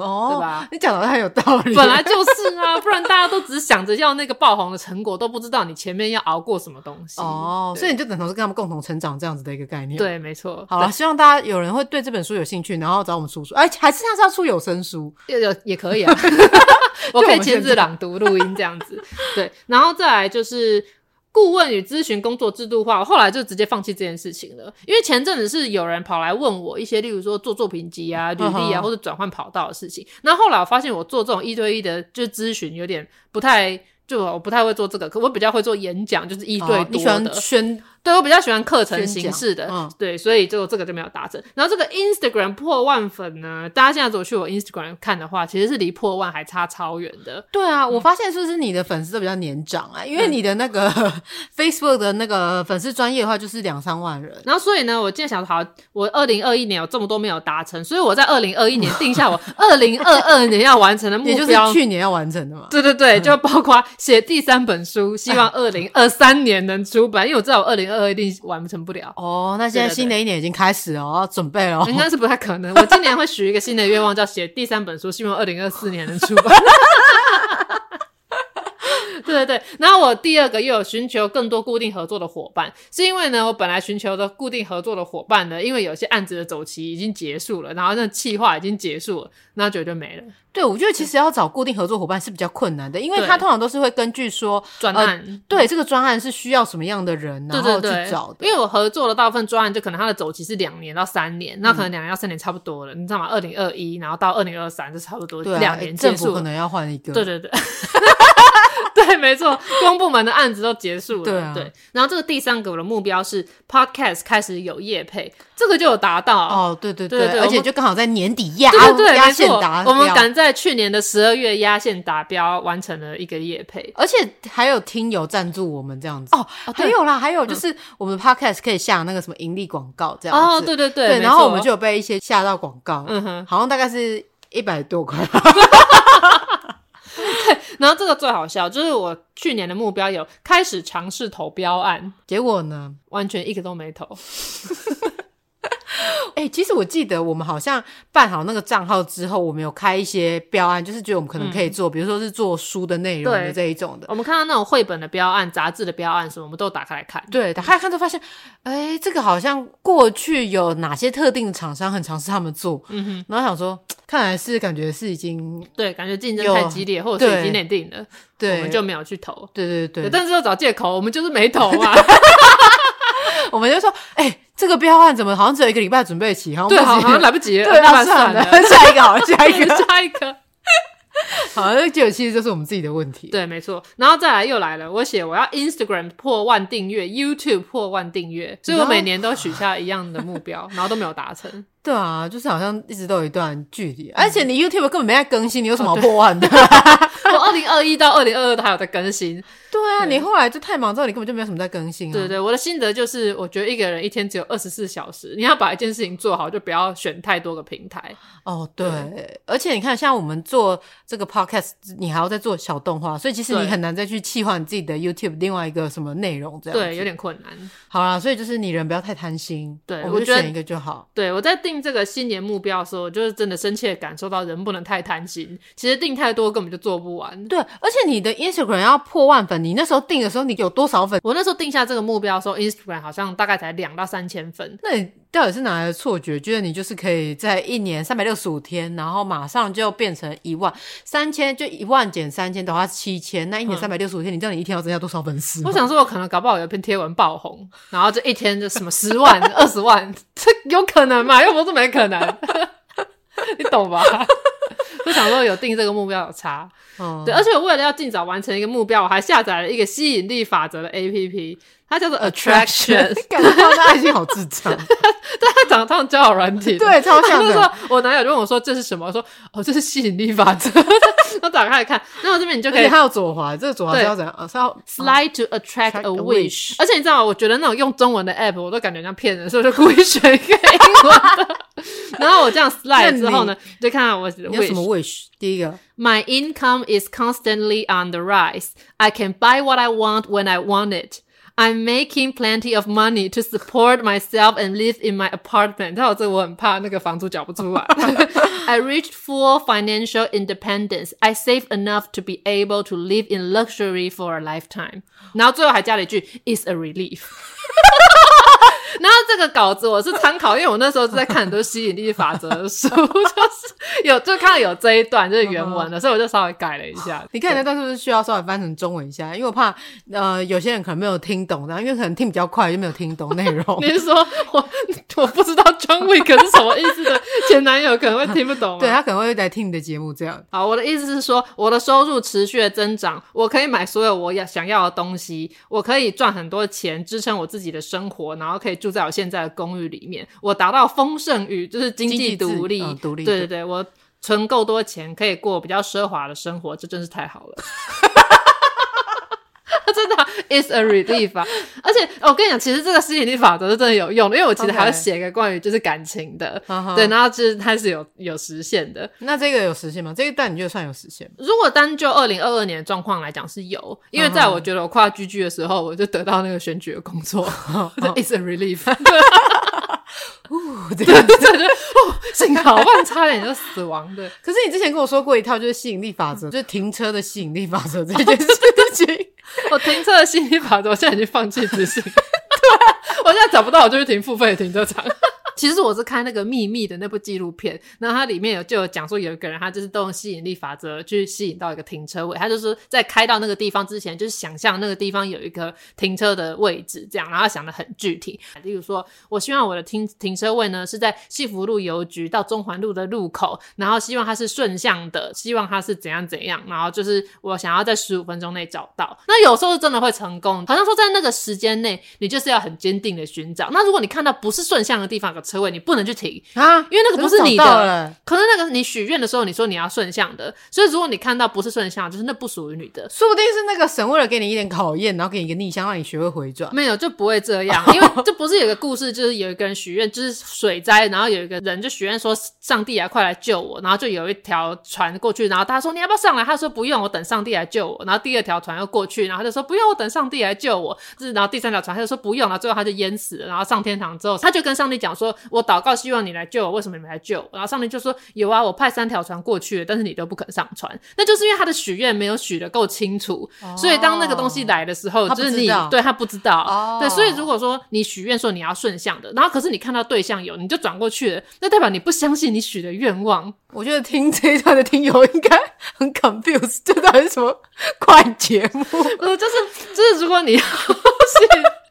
哦，对吧？你讲的很有道理，本来就是啊，不然大家都只想着要那个爆红的成果，都不知道你前面要熬过什么东西。哦，所以你就等同是跟他们共同成长这样子的一个概念。对，没错。好了，希望大家有人会对这本书有兴趣，然后找我们出书。哎，还是他是要出有声书，也有也可以啊，<laughs> <laughs> 我可以亲自朗读录音这样子。对，然后再来就是。顾问与咨询工作制度化，我后来就直接放弃这件事情了。因为前阵子是有人跑来问我一些，例如说做作品集啊、履历啊，或者转换跑道的事情。那后来我发现，我做这种一对一的就咨询有点不太就我不太会做这个，可我比较会做演讲，就是一对多的。哦、你喜欢宣？对，我比较喜欢课程形式的，嗯、对，所以就这个就没有达成。然后这个 Instagram 破万粉呢，大家现在走去我 Instagram 看的话，其实是离破万还差超远的。对啊，我发现是不是你的粉丝都比较年长啊？因为你的那个 <laughs> Facebook 的那个粉丝专业的话，就是两三万人。然后所以呢，我今天想说，好，我二零二一年有这么多没有达成，所以我在二零二一年定下我 <laughs> 二零二二年要完成的目标，也就是去年要完成的嘛。对对对，就包括写第三本书，希望 <laughs> 二零二三年能出版，因为我知道我二零二二一定完成不了。哦，那现在新的一年已经开始了，我要准备了。应该是不太可能。我今年会许一个新的愿望，叫写第三本书，希望二零二四年能出版。<laughs> 对对对，然后我第二个又有寻求更多固定合作的伙伴，是因为呢，我本来寻求的固定合作的伙伴呢，因为有些案子的走期已经结束了，然后那企划已经结束了，那就就没了。对，我觉得其实要找固定合作伙伴是比较困难的，因为他通常都是会根据说专案，呃、对这个专案是需要什么样的人，然后去找的。因为我合作的大部分专案，就可能它的走期是两年到三年，那可能两年到三年差不多了，嗯、你知道吗？二零二一，然后到二零二三就差不多两、啊、年结束，政府可能要换一个。对对对。<laughs> <laughs> 对，没错，公部门的案子都结束了。对啊，对。然后这个第三个我的目标是 Podcast 开始有业配，这个就有达到。哦，对对对，对而且就刚好在年底压对对对压线达标，我们赶在去年的十二月压线达标，完成了一个业配，而且还有听友赞助我们这样子。哦，还有啦，还有就是我们 Podcast 可以下那个什么盈利广告这样子。哦，对对对，对。然后我们就有被一些下到广告，嗯哼，好像大概是一百多块。<laughs> <laughs> 对，<laughs> 然后这个最好笑，就是我去年的目标有开始尝试投标案，结果呢，完全一个都没投。<laughs> 哎、欸，其实我记得我们好像办好那个账号之后，我们有开一些标案，就是觉得我们可能可以做，嗯、比如说是做书的内容的这一种的。我们看到那种绘本的标案、杂志的标案什么，我们都打开来看。对，打开来看就发现，哎、欸，这个好像过去有哪些特定的厂商很尝试他们做，嗯哼，然后想说，看来是感觉是已经对，感觉竞争太激烈，或者是已经内定了，对，我们就没有去投。对对但是要找借口，我们就是没投嘛。<laughs> 我们就说，哎、欸，这个标案怎么好像只有一个礼拜准备期？好像对，好像来不及了。对，那算了，下一个好，<laughs> 下一个，下一个。<laughs> 好，这就其实就是我们自己的问题。对，没错。然后再来又来了，我写我要 Instagram 破万订阅，YouTube 破万订阅，所以我每年都许下一样的目标，然后都没有达成。对啊，就是好像一直都有一段距离，而且你 YouTube 根本没在更新，你有什么破万的？<laughs> 我二零二一到二零二二都还有在更新。对啊，你后来就太忙之后，你根本就没有什么在更新啊。对对，我的心得就是，我觉得一个人一天只有二十四小时，你要把一件事情做好，就不要选太多个平台。哦，对，而且你看，像我们做这个 Podcast，你还要再做小动画，所以其实你很难再去企划你自己的 YouTube 另外一个什么内容这样。对，有点困难。好啦，所以就是你人不要太贪心，对，我就选一个就好。对，我在定这个新年目标的时候，就是真的深切感受到人不能太贪心。其实定太多根本就做不完。对，而且你的 Instagram 要破万粉，你那时候定的时候你有多少粉？我那时候定下这个目标的时候，Instagram 好像大概才两到三千粉。那你到底是哪来的错觉，觉得你就是可以在一年三百六十五天，然后马上就变成一万三千，就一万减三千的话七千，那一年三百六十五天，你知道你一天要增加多少粉丝？我想说，我可能搞不好有一篇贴文爆红，然后这一天就什么十万、<laughs> 二十万，这有可能吗？又不是没可能，<laughs> 你懂吧？<laughs> 就想说有定这个目标有差，嗯、对，而且我为了要尽早完成一个目标，我还下载了一个吸引力法则的 APP。它叫做 <laughs> Attraction，<laughs> 感觉他的爱心好智障。但 <laughs> 他长得像交友软体，对，超像的。说我男友就问我说：“这是什么？”我说：“哦，这是吸引力法则。”我打开来看，那我这边你就可以，还有左滑，这个左滑是要怎样？是要 Slide to attract a wish。而且你知道吗？我觉得那种用中文的 app，我都感觉像骗人，所以我就故意选一个英文的。然后我这样 slide 之后呢，就看看我你有什么 wish？第一个，My income is constantly on the rise. I can buy what I want when I want it. I'm making plenty of money to support myself and live in my apartment。然<laughs> 后这我很怕那个房租缴不出来。 <laughs> I reached full financial independence. I save enough to be able to live in luxury for a lifetime。然后最后还加了一句，It's a relief。 <laughs> <laughs> 然后这个稿子我是参考，因为我那时候是在看很多吸引力法则的书，就是有就看到有这一段就是原文的，所以我就稍微改了一下。<laughs> 你看那段是不是需要稍微翻成中文一下？因为我怕呃有些人可能没有听懂，然后因为可能听比较快就没有听懂内容。<laughs> 你是说我我不知道 John Wick 是什么意思的前男友可能会听不懂，对，他可能会来听你的节目这样。好，我的意思是说，我的收入持续的增长，我可以买所有我要想要的东西，我可以赚很多钱支撑我自己的生活，然后可以住在我现在的公寓里面，我达到丰盛与就是经济独立，独立，对对对，我存够多钱可以过比较奢华的生活，这真是太好了。<laughs> <laughs> 真的，is a relief 啊！而且我跟你讲，其实这个吸引力法则是真的有用的，因为我其实还要写一个关于就是感情的，Okay. 对，然后就是它是有有实现的。那这个有实现吗？这个但你觉得算有实现吗？如果单就二零二二年的状况来讲是有，因为在我觉得我跨 GG 的时候，我就得到那个选举的工作，is <laughs> a relief。<laughs> 哦，对对对对，哦，幸好不然差点就死亡的。可是你之前跟我说过一套就是吸引力法则，就是停车的吸引力法则这件事情。<laughs> 我停车的心理法则，我现在已经放弃执行。<laughs> 对，我现在找不到，我就去停付费停车场。其实我是看那个秘密的那部纪录片，然后它里面有就有讲说有一个人，他就是动用吸引力法则去吸引到一个停车位，他就是在开到那个地方之前，就是想象那个地方有一个停车的位置，这样，然后想得很具体。例如说，我希望我的停停车位呢是在幸福路邮局到中环路的路口，然后希望它是顺向的，希望它是怎样怎样，然后就是我想要在十五分钟内找到。那有时候真的会成功，好像说在那个时间内，你就是要很坚定的寻找。那如果你看到不是顺向的地方有个车位，你不能去停啊，因为那个不是你的。可是那个你许愿的时候，你说你要顺向的，所以如果你看到不是顺向，就是那不属于你的。说不定是那个神为了给你一点考验，然后给你一个逆向，让你学会回转。没有，就不会这样，<laughs> 因为这不是有个故事，就是有一个人许愿，就是水灾，然后有一个人就许愿说：“上帝啊，快来救我！”然后就有一条船过去，然后他说：“你要不要上来？”他说：“不用，我等上帝来救我。”然后第二条船又过去，然后他就说：“不用，我等上帝来救我。”就是然后第三条船他就说：“不用了。”然后最后他就淹死了。然后上天堂之后，他就跟上帝讲说：“我祷告，希望你来救。”我？为什么你没来救我？然后上帝就说：“有啊，我派三条船过去了，但是你都不肯上船。那就是因为他的许愿没有许的够清楚，哦、所以当那个东西来的时候，就是你对他不知道。哦、对，所以如果说你许愿说你要顺向的，然后可是你看到对象有，你就转过去了，那代表你不相信你许的愿望。我觉得听这一段的听友应该很 confused，这到底是什么 <laughs> 快节目？呃，就是就是，如果你要 <laughs> 是。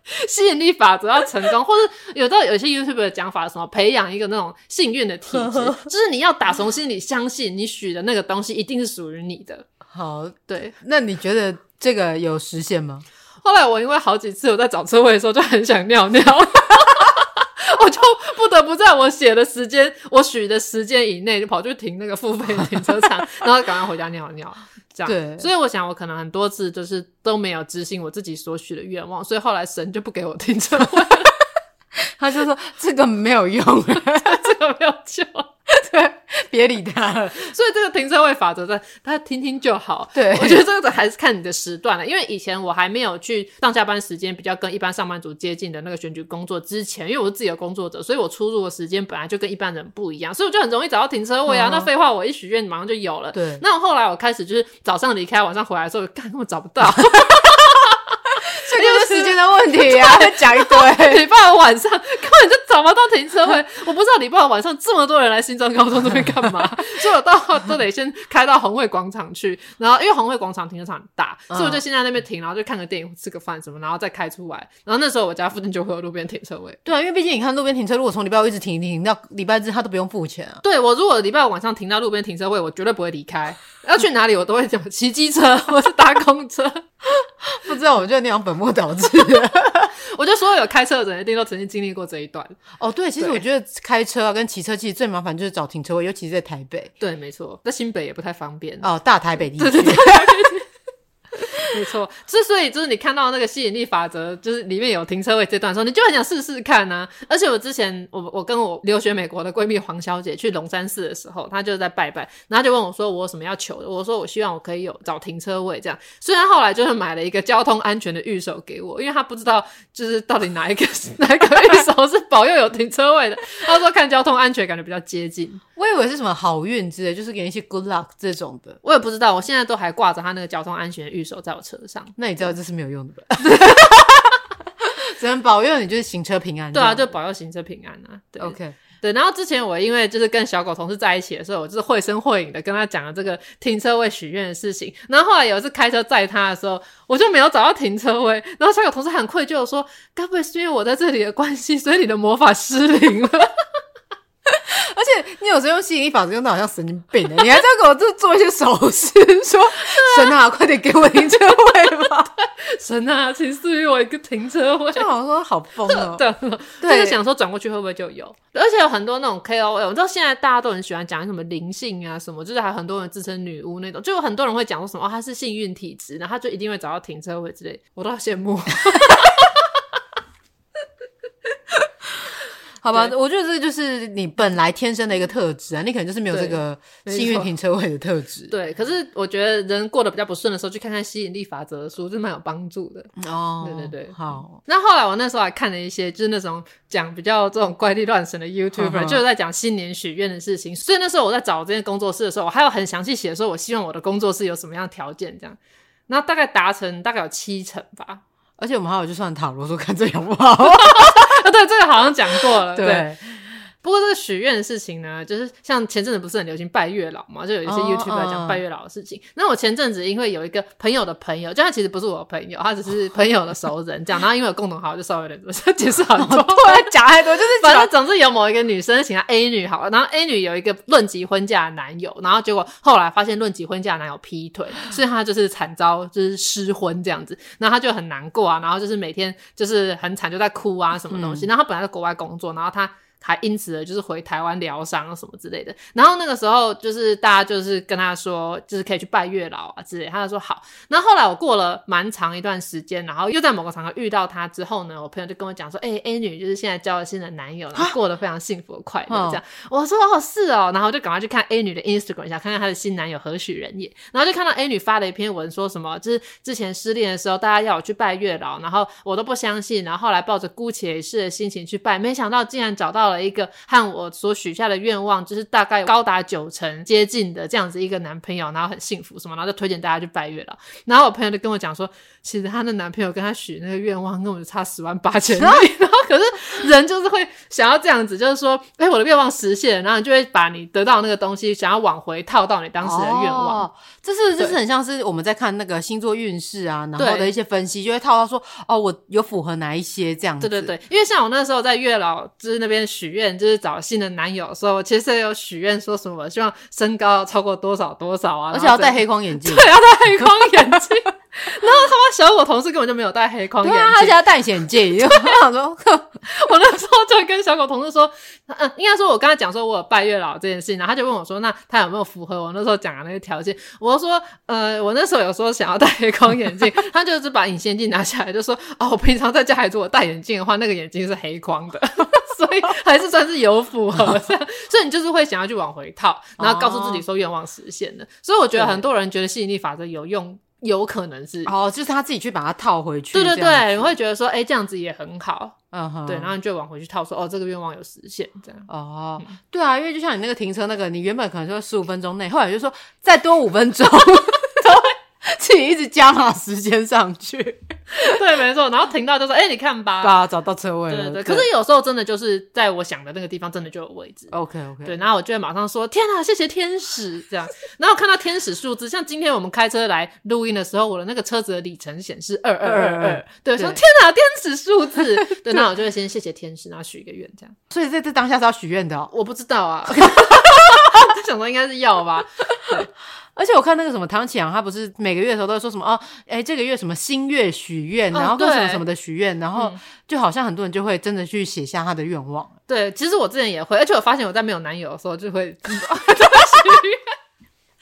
<laughs> 吸引力法则要成功，或者有到有些 YouTube 的讲法，什么培养一个那种幸运的体质，<laughs> 就是你要打从心里相信你许的那个东西一定是属于你的。<laughs> 好，对，那你觉得这个有实现吗？后来我因为好几次我在找车位的时候就很想尿尿，我就不得不在我写的时间、我许的时间以内就跑去停那个付费停车场，然后赶快回家尿尿。这样对，所以我想我可能很多次就是都没有执行我自己所许的愿望，所以后来神就不给我停车位，<laughs> 他就说这个没有用，<laughs> 这个没有救。对，<laughs> 别理他了。所以这个停车位法则，在他听听就好。对，我觉得这个还是看你的时段了。因为以前我还没有去上下班时间比较跟一般上班族接近的那个选举工作之前，因为我是自由工作者，所以我出入的时间本来就跟一般人不一样，所以我就很容易找到停车位啊。嗯、那废话，我一许愿马上就有了。对。那我后来我开始就是早上离开，晚上回来的时候，干根本找不到。<laughs> 的问题啊！讲一堆，礼拜五晚上根本就找不到停车位。我不知道礼拜五晚上这么多人来新庄高中这边干嘛，<laughs> 所以我到都得先开到红会广场去。然后因为红会广场停车场很大，所以我就先在那边停，然后就看个电影、吃个饭什么，然后再开出来。然后那时候我家附近就会有路边停车位。对啊，因为毕竟你看路边停车，如果从礼拜五一直停停停到礼拜日，他都不用付钱啊。对，我如果礼拜五晚上停到路边停车位，我绝对不会离开。要去哪里，我都会讲骑机车或是搭公车。<laughs> 不知道，我觉得那样本末倒置。<laughs> 我觉得所有有开车的人一定都曾经经历过这一段。哦，对，其实我觉得开车啊跟骑车其实最麻烦就是找停车位，尤其是在台北。对，没错，在新北也不太方便。哦，大台北地区。没错，之所以就是你看到那个吸引力法则，就是里面有停车位这段的时候，你就很想试试看呢、啊。而且我之前我我跟我留学美国的闺蜜黄小姐去龙山寺的时候，她就在拜拜，然后就问我说我有什么要求的，我说我希望我可以有找停车位这样。虽然后来就是买了一个交通安全的御守给我，因为她不知道就是到底哪一个 <laughs> 哪一个御守是保佑有停车位的，她说看交通安全感觉比较接近。我以为是什么好运之类，就是给一些 good luck 这种的。我也不知道，我现在都还挂着她那个交通安全的御守在我车上。那你知道这是没有用的吧？<laughs> 只能保佑你就是行车平安。对啊，就保佑行车平安啊。对，OK。对，然后之前我因为就是跟小狗同事在一起的时候，我就是绘声绘影的跟他讲了这个停车位许愿的事情。然后后来有一次开车载他的时候，我就没有找到停车位。然后小狗同事很愧疚的说：“该不会是因为我在这里的关系，所以你的魔法失灵了？”而且你有时候用吸引力法则用的好像神经病的，你还在给我这做一些手势，说神啊，快点给我停车位吧！<laughs> 神啊，请赐予我一个停车位。就好像说好疯哦，对，就是想说转过去会不会就有？而且有很多那种 KOL，我知道现在大家都很喜欢讲什么灵性啊什么，就是还有很多人自称女巫那种，就有很多人会讲说什么哦，他是幸运体质，然后她就一定会找到停车位之类，我都好羡慕。<laughs> 好吧，我觉得这就是你本来天生的一个特质啊，你可能就是没有这个幸运停车位的特质。对，可是我觉得人过得比较不顺的时候，去看看吸引力法则的书，就蛮有帮助的。哦，对对对，好。那后来我那时候还看了一些，就是那种讲比较这种怪力乱神的 <laughs> 呵就是在讲新年许愿的事情。所以那时候我在找这间工作室的时候，我还有很详细写说，我希望我的工作室有什么样的条件，这样。然后大概达成大概有七成吧。而且我们还有就算塔罗说看这样不好。<laughs> 啊，<laughs> 对，这个好像讲过了，对。对不过这个许愿的事情呢，就是像前阵子不是很流行拜月老嘛，就有一些 YouTuber 来讲拜月老的事情。Oh, uh. 那我前阵子因为有一个朋友的朋友，就他其实不是我的朋友，他只是朋友的熟人 <laughs> 这样。然后因为有共同好友，就稍微有点多，解释很多，突然讲太多，就是反正总之有某一个女生请她 A 女好了，然后 A 女有一个论及婚嫁的男友，然后结果后来发现论及婚嫁的男友劈腿，所以她就是惨遭就是失婚这样子，然后她就很难过啊，然后就是每天就是很惨就在哭啊什么东西。嗯、然后她本来在国外工作，然后她。还因此的就是回台湾疗伤什么之类的，然后那个时候就是大家就是跟他说，就是可以去拜月老啊之类的，他就说好。那后，后来我过了蛮长一段时间，然后又在某个场合遇到他之后呢，我朋友就跟我讲说，哎、欸、，A 女就是现在交了新的男友，然后过得非常幸福快乐这样。我说哦是哦，然后就赶快去看 A 女的 Instagram 一下，看看她的新男友何许人也。然后就看到 A 女发了一篇文，说什么就是之前失恋的时候，大家要我去拜月老，然后我都不相信，然后后来抱着姑且一试的心情去拜，没想到竟然找到到了一个和我所许下的愿望就是大概高达九成接近的这样子一个男朋友，然后很幸福什么，然后就推荐大家去拜月了。然后我朋友就跟我讲说，其实她的男朋友跟她许那个愿望跟我就差十万八千里。<laughs> 然后可是人就是会想要这样子，就是说，哎、欸，我的愿望实现，然后你就会把你得到那个东西想要往回套到你当时的愿望。哦、这是就是很像是我们在看那个星座运势啊，然后的一些分析，就会套到说，哦，我有符合哪一些这样子。对对对，因为像我那时候在月老就是那边许愿，就是找。新的男友说，我其实有许愿，说什么希望身高要超过多少多少啊，而且要戴黑框眼镜，对，要戴黑框眼镜。然后他妈小我同事根本就没有戴黑框眼镜，而且要戴眼镜。<laughs> 我想说，<laughs> 我那时候就跟小狗同事说，嗯，应该说我跟他讲说我有拜月老这件事情，然后他就问我说，那他有没有符合我那时候讲的那个条件？我说，呃，我那时候有说想要戴黑框眼镜，<laughs> 他就是把隐形眼镜拿下来，就说，哦，我平常在家里如果戴眼镜的话，那个眼镜是黑框的。所以还是算是有符合这样，所以你就是会想要去往回套，然后告诉自己说愿望实现了。哦、所以我觉得很多人觉得吸引力法则有用，有可能是哦，就是他自己去把它套回去。对对对，你会觉得说，哎、欸，这样子也很好。嗯哼，对，然后你就往回去套说，哦，这个愿望有实现这样。哦，嗯、对啊，因为就像你那个停车那个，你原本可能说十五分钟内，后来就说再多五分钟。<laughs> 自己一直加码时间上去，<laughs> 对，没错。然后停到就说：“哎、欸，你看吧，啊，找到车位了。”对对。可是有时候真的就是在我想的那个地方，真的就有位置。OK OK。对，然后我就会马上说：“天啊，谢谢天使！”这样。然后看到天使数字，像今天我们开车来录音的时候，我的那个车子的里程显示二二二二。对，说天啊，天使数字。<laughs> 对，那我就会先谢谢天使，然后许一个愿，这样。所以在这当下是要许愿的哦？我不知道啊。想说应该是要吧。对。而且我看那个什么唐启阳，他不是每个月的时候都会说什么哦，哎，这个月什么新月许愿，然后各什么什么的许愿，然后就好像很多人就会真的去写下他的愿望。对，其实我之前也会，而且我发现我在没有男友的时候就会许愿。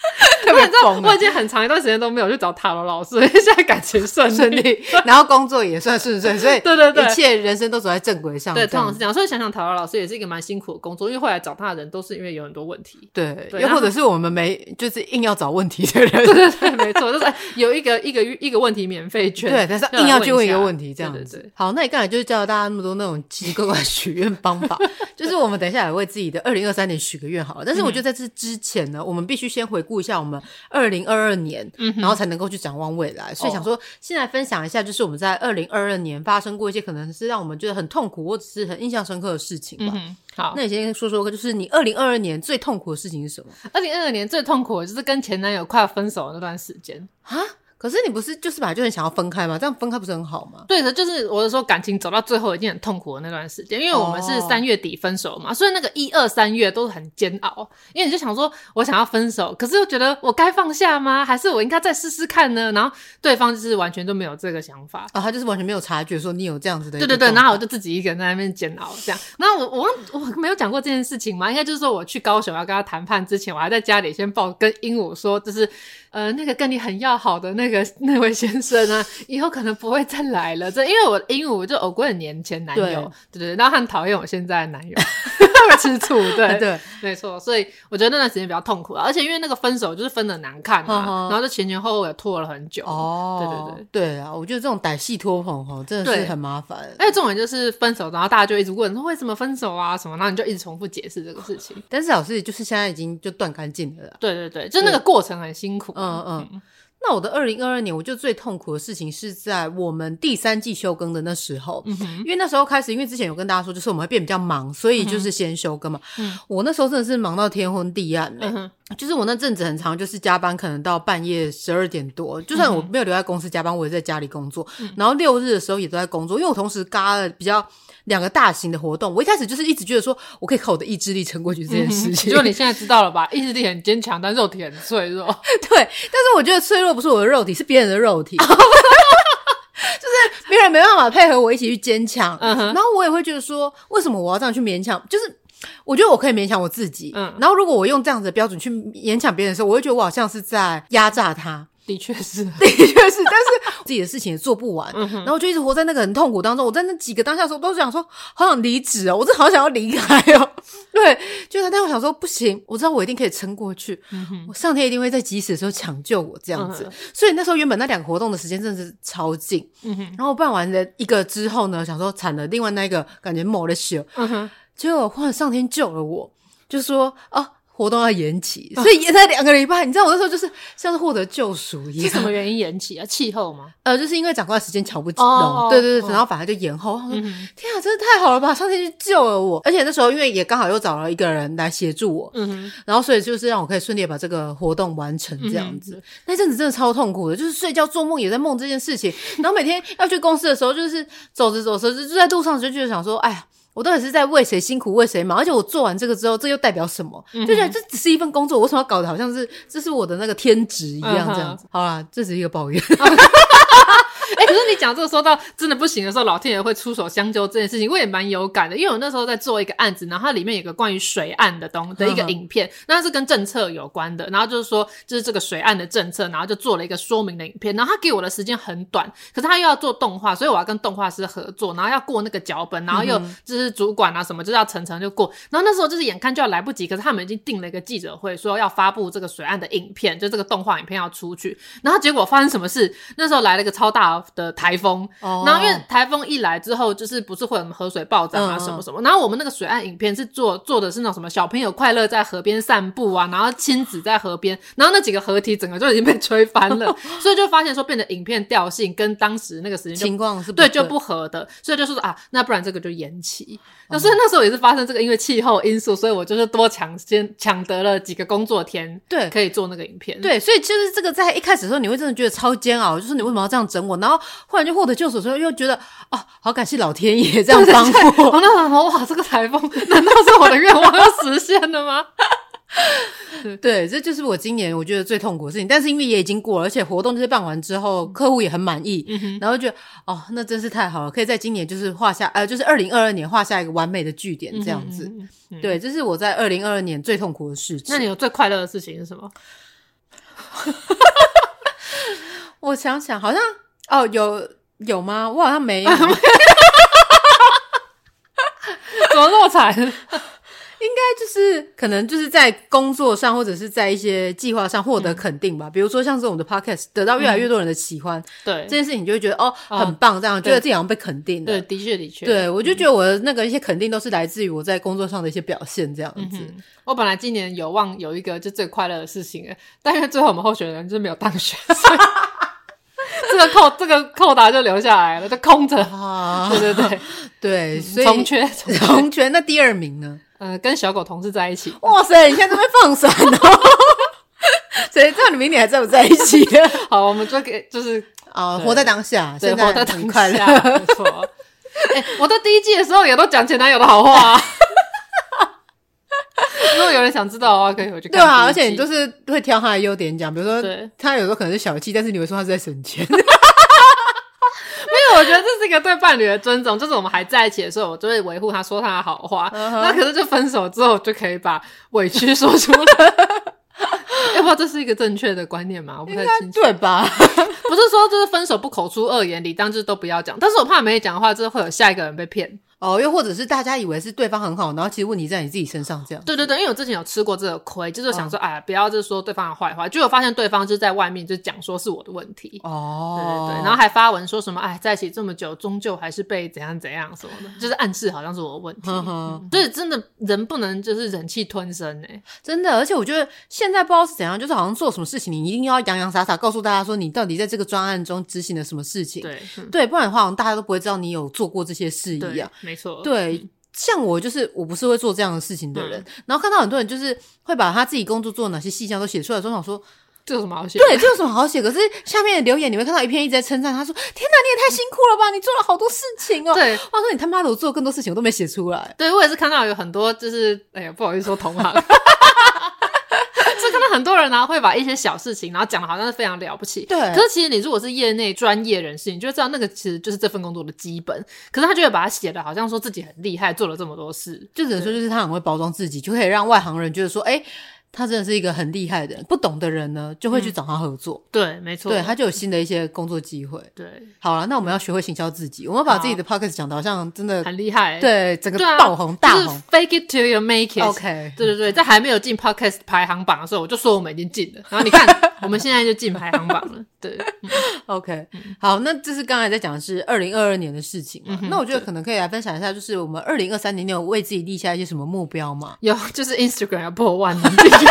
<laughs> 特别疯，我已经很长一段时间都没有去找塔罗老师，因 <laughs> 为现在感情顺顺利，<laughs> 然后工作也算顺顺，所以对对对，一切人生都走在正轨上。对，通常是这样。所以想想塔罗老师也是一个蛮辛苦的工作，因为后来找他的人都是因为有很多问题。对，又或者是我们没就是硬要找问题的人。对对对，没错，就是有一个一个一个问题免费券，对，但是硬要去问一个问题这样子。好，那你刚才就是教了大家那么多那种奇奇怪怪许愿方法，就是我们等一下也为自己的二零二三年许个愿好了。但是我觉得在这之前呢，我们必须先回顾一下我们。二零二二年，嗯，然后才能够去展望未来。所以想说，现在分享一下，就是我们在二零二二年发生过一些可能是让我们觉得很痛苦或者是很印象深刻的事情吧。嗯、好，那你先说说，就是你二零二二年最痛苦的事情是什么？二零二二年最痛苦的就是跟前男友快要分手的那段时间啊。可是你不是就是本来就很想要分开吗？这样分开不是很好吗？对的，就是我是说感情走到最后已经很痛苦的那段时间，因为我们是三月底分手嘛，所以那个一二三月都是很煎熬。因为你就想说，我想要分手，可是又觉得我该放下吗？还是我应该再试试看呢？然后对方就是完全都没有这个想法啊，他就是完全没有察觉说你有这样子的。对对对，然后我就自己一个人在那边煎熬这样。然后我我忘我没有讲过这件事情嘛？应该就是说我去高雄要跟他谈判之前，我还在家里先报跟鹦鹉说，就是。呃，那个跟你很要好的那个 <laughs> 那位先生啊，以后可能不会再来了。这因为我鹦鹉就偶过很年前男友，对对对，然后很讨厌我现在的男友，<laughs> 吃醋，对对，没错。所以我觉得那段时间比较痛苦啊，而且因为那个分手就是分的难看嘛，然后就前前后后也拖了很久。哦，对对对，对啊，我觉得这种歹戏拖棚哈，真的是很麻烦。而且重点就是分手，然后大家就一直问说为什么分手啊什么，然后你就一直重复解释这个事情。但是老师就是现在已经就断干净了。对对对，就那个过程很辛苦。嗯嗯，那我的二零二二年，我就最痛苦的事情是在我们第三季休更的那时候，嗯，因为那时候开始，因为之前有跟大家说，就是我们会变比较忙，所以就是先休更嘛。嗯，我那时候真的是忙到天昏地暗，就是我那阵子很长，就是加班可能到半夜十二点多，就算我没有留在公司加班，我也在家里工作，然后六日的时候也都在工作，因为我同时嘎了比较。两个大型的活动，我一开始就是一直觉得说，我可以靠我的意志力撑过去这件事情。就、嗯、你现在知道了吧？意志力很坚强，但肉体很脆弱。对，但是我觉得脆弱不是我的肉体，是别人的肉体。<laughs> 就是别人没办法配合我一起去坚强，然后我也会觉得说，为什么我要这样去勉强？就是我觉得我可以勉强我自己，嗯。然后如果我用这样子的标准去勉强别人的时候，我会觉得我好像是在压榨他。的确是，<laughs> 的确是，但是自己的事情也做不完，嗯、哼然后就一直活在那个很痛苦当中。我在那几个当下的时候，都是想说，好想离职哦，我真的好想要离开哦。<laughs> 对，就是，但我想说，不行，我知道我一定可以撑过去，嗯、我上天一定会在及时的时候抢救我这样子。嗯、所以那时候原本那两个活动的时间真的是超近，嗯、哼然后我办完了一个之后呢，想说惨了，另外那个感觉没了血，嗯哼，结果忽然上天救了我，就说哦。活动要延期，所以延了两个礼拜。你知道我那时候就是像是获得救赎一样。是什么原因延期啊？气候吗？呃，就是因为长官时间瞧不拢，对对对，然后反而就延后。天啊，真的太好了吧！上天去救了我，而且那时候因为也刚好又找了一个人来协助我，嗯，然后所以就是让我可以顺利把这个活动完成这样子。那阵子真的超痛苦的，就是睡觉做梦也在梦这件事情，然后每天要去公司的时候，就是走着走着就在路上就觉得想说，哎呀。我到底是在为谁辛苦为谁忙？而且我做完这个之后，这又代表什么？就觉得这只是一份工作，我为什么要搞得好像是这是我的那个天职一样这样子？好啦，这只是一个抱怨。<laughs> <laughs> <laughs> 哎、欸，可是你讲这个说到真的不行的时候，老天爷会出手相救这件事情，我也蛮有感的。因为我那时候在做一个案子，然后它里面有个关于水岸的东的一个影片，那是跟政策有关的。然后就是说，就是这个水岸的政策，然后就做了一个说明的影片。然后他给我的时间很短，可是他又要做动画，所以我要跟动画师合作，然后要过那个脚本，然后又就是主管啊什么，就是要层层就过。然后那时候就是眼看就要来不及，可是他们已经定了一个记者会，说要发布这个水岸的影片，就这个动画影片要出去。然后结果发生什么事？那时候来了一个超大的台风。然后因为台风一来之后，就是不是会有什么河水暴涨啊什么什么，然后我们那个水岸影片是做做的是那种什么小朋友快乐在河边散步啊，然后亲子在河边，然后那几个河体整个就已经被吹翻了，<laughs> 所以就发现说变得影片调性跟当时那个时间情况是对就不合的，所以就说啊，那不然这个就延期。那所以那时候也是发生这个因为气候因素，所以我就是多抢先抢得了几个工作天，对，可以做那个影片。对，所以就是这个在一开始的时候你会真的觉得超煎熬，就是你为什么要这样整我？然后忽然就获得救赎之后，又觉得哦，好感谢老天爷这样帮我。我那时候哇，这个台风 <laughs> 难道是我的愿望要实现了吗？<laughs> 对，这就是我今年我觉得最痛苦的事情。但是因为也已经过了，而且活动就是办完之后，客户也很满意，嗯、然后就哦，那真是太好了，可以在今年就是画下呃，就是二零二二年画下一个完美的句点，这样子。嗯嗯、对，这是我在二零二二年最痛苦的事情。那你有最快乐的事情是什么？<laughs> 我想想，好像哦，有有吗？我好像没有。<laughs> 怎么那么惨？<laughs> 应该就是可能就是在工作上或者是在一些计划上获得肯定吧。嗯、比如说像是我们的 podcast 得到越来越多人的喜欢，对、嗯、这件事情，你就会觉得哦，哦很棒，这样觉得自己好像被肯定了。对，的确的确。对，我就觉得我的那个一些肯定都是来自于我在工作上的一些表现，这样子、嗯。我本来今年有望有一个就最快乐的事情，但是最后我们候选人就是没有当选。<laughs> 这个扣这个扣打就留下来了，就空着。啊、<laughs> 对对对对，所以从缺从缺。那第二名呢？呃，跟小狗同事在一起。哇塞，你现在这边放闪哦！<laughs> 所以这样你明年还在不在一起？好，我们就给就是啊，活在当下，对，活在当下，没错。哎，我在第一季的时候也都讲前男友的好话。如果有人想知道的话，可以回去看。对啊，而且你就是会挑他的优点讲，比如说他有时候可能是小气，但是你会说他是在省钱。<laughs> 没有，我觉得这是一个对伴侣的尊重，就是我们还在一起的时候，我就会维护他说他的好话。Uh huh. 那可是就分手之后，就可以把委屈说出来。要 <laughs> 不知道这是一个正确的观念吗？我不太清楚，对吧？<laughs> 不是说就是分手不口出恶言，理当就是都不要讲。但是我怕没讲的话，就是会有下一个人被骗。哦，又或者是大家以为是对方很好，然后其实问题在你自己身上，这样。对对对，因为我之前有吃过这个亏，就是想说，哎、哦，不要就是说对方的坏话，结果发现对方就在外面就讲说是我的问题。哦，对对对，然后还发文说什么，哎，在一起这么久，终究还是被怎样怎样什么的，就是暗示好像是我的问题。呵呵嗯，对，真的人不能就是忍气吞声哎，真的，而且我觉得现在不知道是怎样，就是好像做什么事情，你一定要洋洋洒洒告诉大家说你到底在这个专案中执行了什么事情。对，嗯、对，不然的话，好像大家都不会知道你有做过这些事一样。没错，对。像我就是我不是会做这样的事情的人，嗯、然后看到很多人就是会把他自己工作做哪些细项都写出来，说想说这有什么好写？对，这有什么好写？可是下面的留言你会看到一篇一直在称赞，他说：“天哪，你也太辛苦了吧！你做了好多事情哦。”对，我说你他妈的，我做了更多事情，我都没写出来。对，我也是看到有很多就是，哎呀，不好意思说同行。<laughs> 看到很多人呢、啊，会把一些小事情，然后讲的好像是非常了不起。对。可是其实你如果是业内专业人士，你就知道那个其实就是这份工作的基本。可是他就会把它写的好像说自己很厉害，做了这么多事，就只能说就是他很会包装自己，就可以让外行人觉得说，哎。他真的是一个很厉害的人，不懂的人呢就会去找他合作。嗯、对，没错，对，他就有新的一些工作机会。对，好了，那我们要学会行销自己，我们把自己的 podcast 讲的好像真的很厉害，对，整个爆红、啊、大红，fake it till you make it。OK，对对对，在还没有进 podcast 排行榜的时候，我就说我们已经进了，然后你看 <laughs> 我们现在就进排行榜了。对、嗯、，OK，好，那这是刚才在讲的是二零二二年的事情嘛？嗯、那我觉得可能可以来分享一下，就是我们二零二三年，你有为自己立下一些什么目标吗？有，就是 Instagram 要破万。<laughs>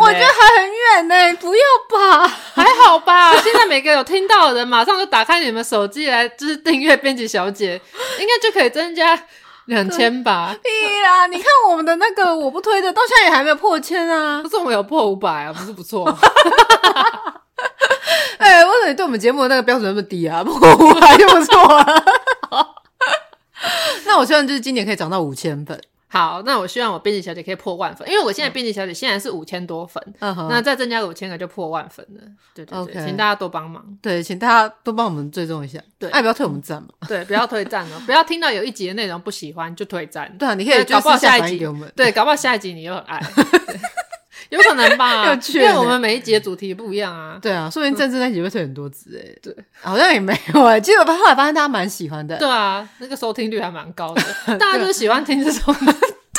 我觉得还很远呢，不要吧？还好吧？现在每个有听到的人，马上就打开你们手机来，就是订阅编辑小姐，应该就可以增加两千吧？屁啦！你看我们的那个我不推的，到现在也还没有破千啊。可是我们有破五百啊，不是不错。<laughs> 哎、欸，为什么你对我们节目的那个标准那么低啊？破五百就不错了。<laughs> 那我希望就是今年可以涨到五千粉。好，那我希望我编辑小姐可以破万粉，因为我现在编辑小姐现在是五千多粉，嗯哼，那再增加个五千个就破万粉了。对对对.请大家多帮忙。对，请大家多帮我们追踪一下。对，爱不要退我们赞嘛？对，不要退赞哦，不要听到有一集的内容不喜欢就退赞。<laughs> 对啊，你可以搞不好下一集给我们。对，搞不好下一集你又很爱。<laughs> <laughs> 有可能吧，<laughs> 因为我们每一集的主题不一样啊。对啊，说不定政治那集会推很多字哎。对，好像也没有哎。其实我后来发现大家蛮喜欢的。对啊，那个收听率还蛮高的，<laughs> 大家就是喜欢听这种。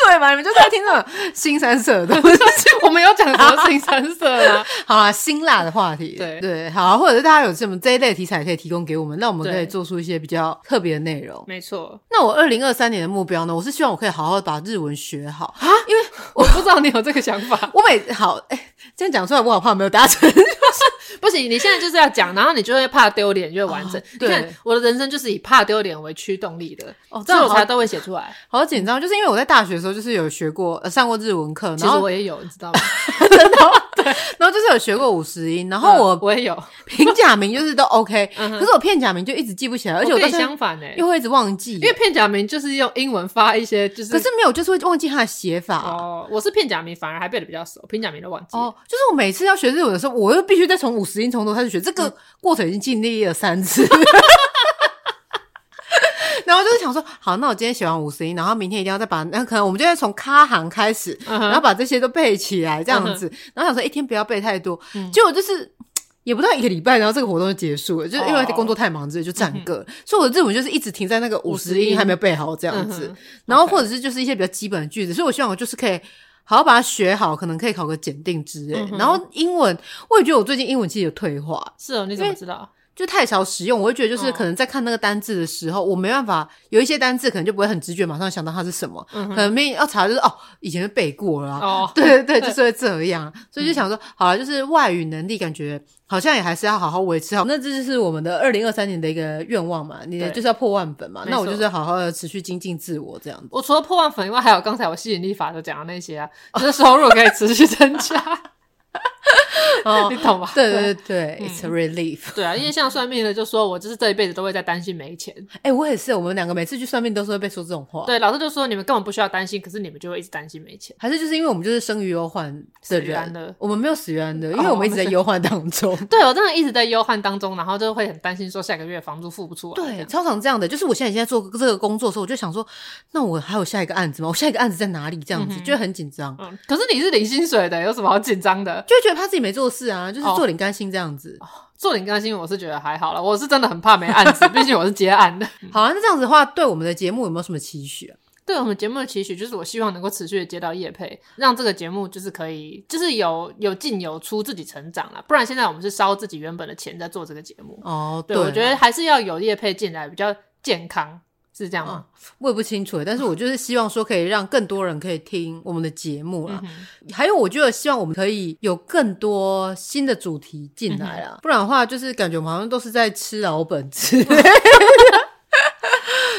对嘛？你们就在听这种新三色的东西。<laughs> 我们有讲什么新三色吗？<laughs> 好啦，辛辣的话题。对对，好啊，或者是大家有什么这一类的题材可以提供给我们，那我们可以做出一些比较特别的内容。没错。那我二零二三年的目标呢？我是希望我可以好好把日文学好啊，因为我不知道你有这个想法。<laughs> 我每好哎，这样讲出来，我好怕没有达成。不行，你现在就是要讲，然后你就会怕丢脸，就会完整。你看我的人生就是以怕丢脸为驱动力的，哦，这样我才都会写出来。好紧张，就是因为我在大学的时候就是有学过。呃上过日文课，然后我也有，你知道吗？<laughs> 真的，对，然后就是有学过五十音，然后我我也有平假名，就是都 OK，<laughs> 可是我片假名就一直记不起来，而且我跟相反呢，又会一直忘记，因为片假名就是用英文发一些，就是可是没有，就是会忘记它的写法哦。我是片假名，反而还背的比较熟，平假名都忘记哦。就是我每次要学日文的时候，我又必须再从五十音从头开始学，这个过程已经经历了三次。<laughs> 然后就是想说，好，那我今天写完五十音，然后明天一定要再把那可能我们就要从咖行开始，然后把这些都背起来，这样子。然后想说一天不要背太多，结果就是也不到一个礼拜，然后这个活动就结束了，就是因为工作太忙，所以就暂个。Oh. 所以我的日文就是一直停在那个五十音还没有背好这样子，然后或者是就是一些比较基本的句子。所以我希望我就是可以好好把它学好，可能可以考个检定之类。然后英文，我也觉得我最近英文其实有退化。是哦，你怎么知道？就太少使用，我会觉得就是可能在看那个单字的时候，哦、我没办法有一些单字可能就不会很直觉马上想到它是什么，嗯、可能没要查就是哦，以前就背过了，哦，对对对，就是会 <laughs> 这样，所以就想说，嗯、好了，就是外语能力感觉好像也还是要好好维持好，那这就是我们的二零二三年的一个愿望嘛，你就是要破万粉嘛，那我就是好好的持续精进自我这样子。我除了破万粉以外，还有刚才我吸引力法则讲的那些啊，就是收入可以持续增加。<laughs> 哦，<laughs> 你懂吧？对对对，It's a relief。对啊，因为像算命的就说，我就是这一辈子都会在担心没钱。哎，我也是，我们两个每次去算命都是会被说这种话。对，老师就说你们根本不需要担心，可是你们就会一直担心没钱。还是就是因为我们就是生于忧患的人，我们没有死于安乐，因为我们一直在忧患当中。<laughs> 对，我真的一直在忧患当中，然后就会很担心说下个月房租付不出来。对，超常这样的，就是我现在现在做这个工作的时候，我就想说，那我还有下一个案子吗？我下一个案子在哪里？这样子就会很紧张。嗯，可是你是领薪水的，有什么好紧张的？就会觉得怕自己没做事啊，就是做。领干心这样子，做领干心，我是觉得还好了。我是真的很怕没案子，<laughs> 毕竟我是接案的。好啊，那这样子的话，对我们的节目有没有什么期许啊？对我们节目的期许，就是我希望能够持续的接到业配，让这个节目就是可以，就是有有进有出，自己成长了。不然现在我们是烧自己原本的钱在做这个节目。哦，对，对我觉得还是要有业配进来比较健康。是这样吗？嗯，我也不清楚，但是我就是希望说可以让更多人可以听我们的节目啦。嗯、还有，我觉得希望我们可以有更多新的主题进来啦。嗯、不然的话，就是感觉我们好像都是在吃老本之类的。<laughs>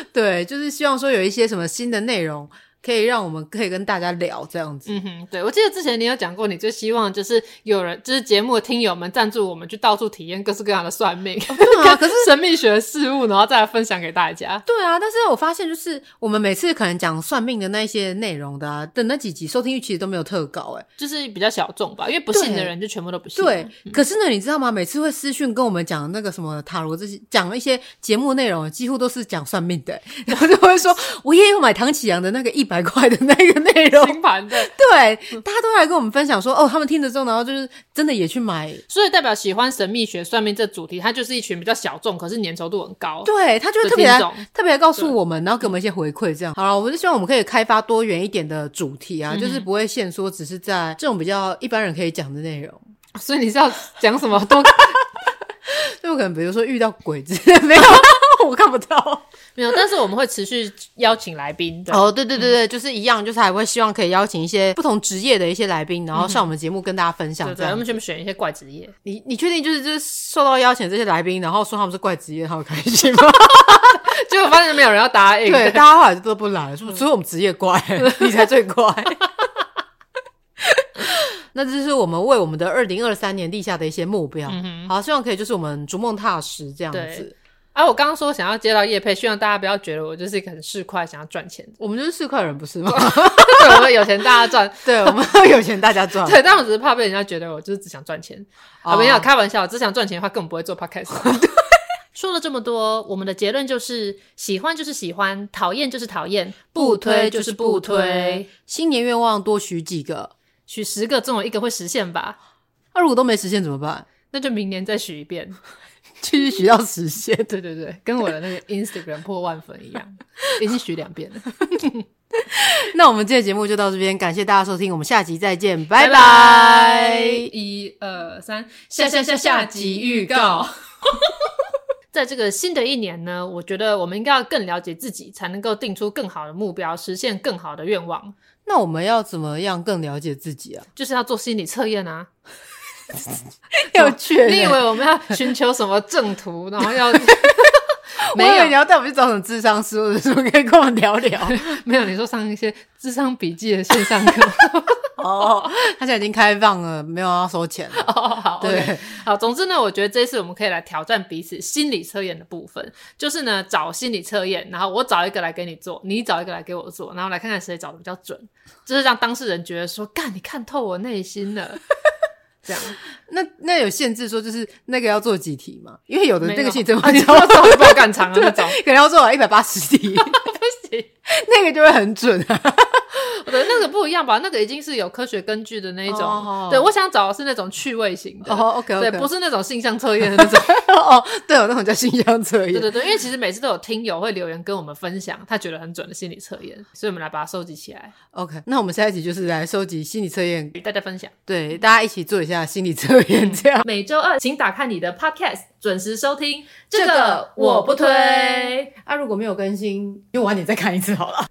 <laughs> 对，就是希望说有一些什么新的内容。可以让我们可以跟大家聊这样子。嗯哼，对，我记得之前你有讲过，你最希望就是有人，就是节目的听友们赞助我们，去到处体验各式各样的算命，对啊，<laughs> 可是神秘学的事物，然后再来分享给大家。对啊，但是我发现就是我们每次可能讲算命的那些内容的，啊，的那几集收听率其实都没有特高，哎就是比较小众吧，因为不信的人就全部都不信。对，嗯、可是呢，你知道吗？每次会私讯跟我们讲那个什么塔罗这些，讲一些节目内容，几乎都是讲算命的，<laughs> 然后就会说，我也有买唐启阳的那个一百块的那个。内容新盘的，对，大家都来跟我们分享说，哦，他们听着之后，然后就是真的也去买，所以代表喜欢神秘学算命这主题，它就是一群比较小众，可是粘稠度很高，对，他就会特别来特别来告诉我们，然后给我们一些回馈，这样。好了，我就希望我们可以开发多元一点的主题啊，就是不会限缩，只是在这种比较一般人可以讲的内容。<laughs> 所以你是要讲什么都，<laughs> 就可能比如说遇到鬼之类没有。<laughs> 我看不到，没有，但是我们会持续邀请来宾。哦，对对对对，嗯、就是一样，就是还会希望可以邀请一些不同职业的一些来宾，然后上我们节目跟大家分享。这样，我们全部选一些怪职业。你你确定就是就是受到邀请这些来宾，然后说他们是怪职业，他会开心吗？<laughs> 结果发现没有人要答应，对，大家后来都不来，是不是？所以我们职业怪，<laughs> 你才最怪。<laughs> 那这是我们为我们的二零二三年立下的一些目标。嗯、哼好，希望可以就是我们逐梦踏实这样子。啊，我刚刚说想要接到叶佩，希望大家不要觉得我就是一个很市侩，想要赚钱。我们就是市侩人，不是吗？<laughs> 对，我们有钱大家赚，<laughs> 对，我们有钱大家赚。<laughs> 对，但我只是怕被人家觉得我就是只想赚钱。啊，没有开玩笑，只想赚钱的话，根本不会做 podcast。说了这么多，我们的结论就是：喜欢就是喜欢，讨厌就是讨厌，不推就是不推。新年愿望多许几个，许十个，总有一个会实现吧？那如果都没实现怎么办？那就明年再许一遍。继续许到实现，<laughs> 对对对，跟我的那个 <laughs> Instagram 破万粉一样，<laughs> 已经许两遍了。那我们今天节目就到这边，感谢大家收听，我们下集再见，拜拜！一二三，下下下下集预告。在这个新的一年呢，我觉得我们应该要更了解自己，才能够定出更好的目标，实现更好的愿望。那我们要怎么样更了解自己啊？就是要做心理测验啊。<laughs> 有趣，你以为我们要寻求什么正途，然后要？<laughs> 没有，你要带我们去找什么智商师，或者什么可以跟我们聊聊？<laughs> 没有，你说上一些智商笔记的线上课哦，他现在已经开放了，没有要收钱了。哦，好，对，okay. 好。总之呢，我觉得这次我们可以来挑战彼此心理测验的部分，就是呢找心理测验，然后我找一个来给你做，你找一个来给我做，然后来看看谁找的比较准，就是让当事人觉得说，干，你看透我内心了。这样，那那有限制说，就是那个要做几题吗？因为有的那个系统你要做不够干长的，<laughs> 那种。可能要做完一百八十题，<laughs> 那个就会很准啊。<laughs> 对，那个不一样吧？那个已经是有科学根据的那一种。哦、对，我想找的是那种趣味型的。哦，OK，, okay. 对，不是那种性向测验的那种。<laughs> 哦，对，有那种叫性向测验。对对对，因为其实每次都有听友会留言跟我们分享他觉得很准的心理测验，所以我们来把它收集起来。OK，那我们下一集就是来收集心理测验与大家分享。对，大家一起做一下心理测验，这样。每周二请打开你的 Podcast，准时收听。这个我不推。啊，如果没有更新，因为我晚点再看一次好了。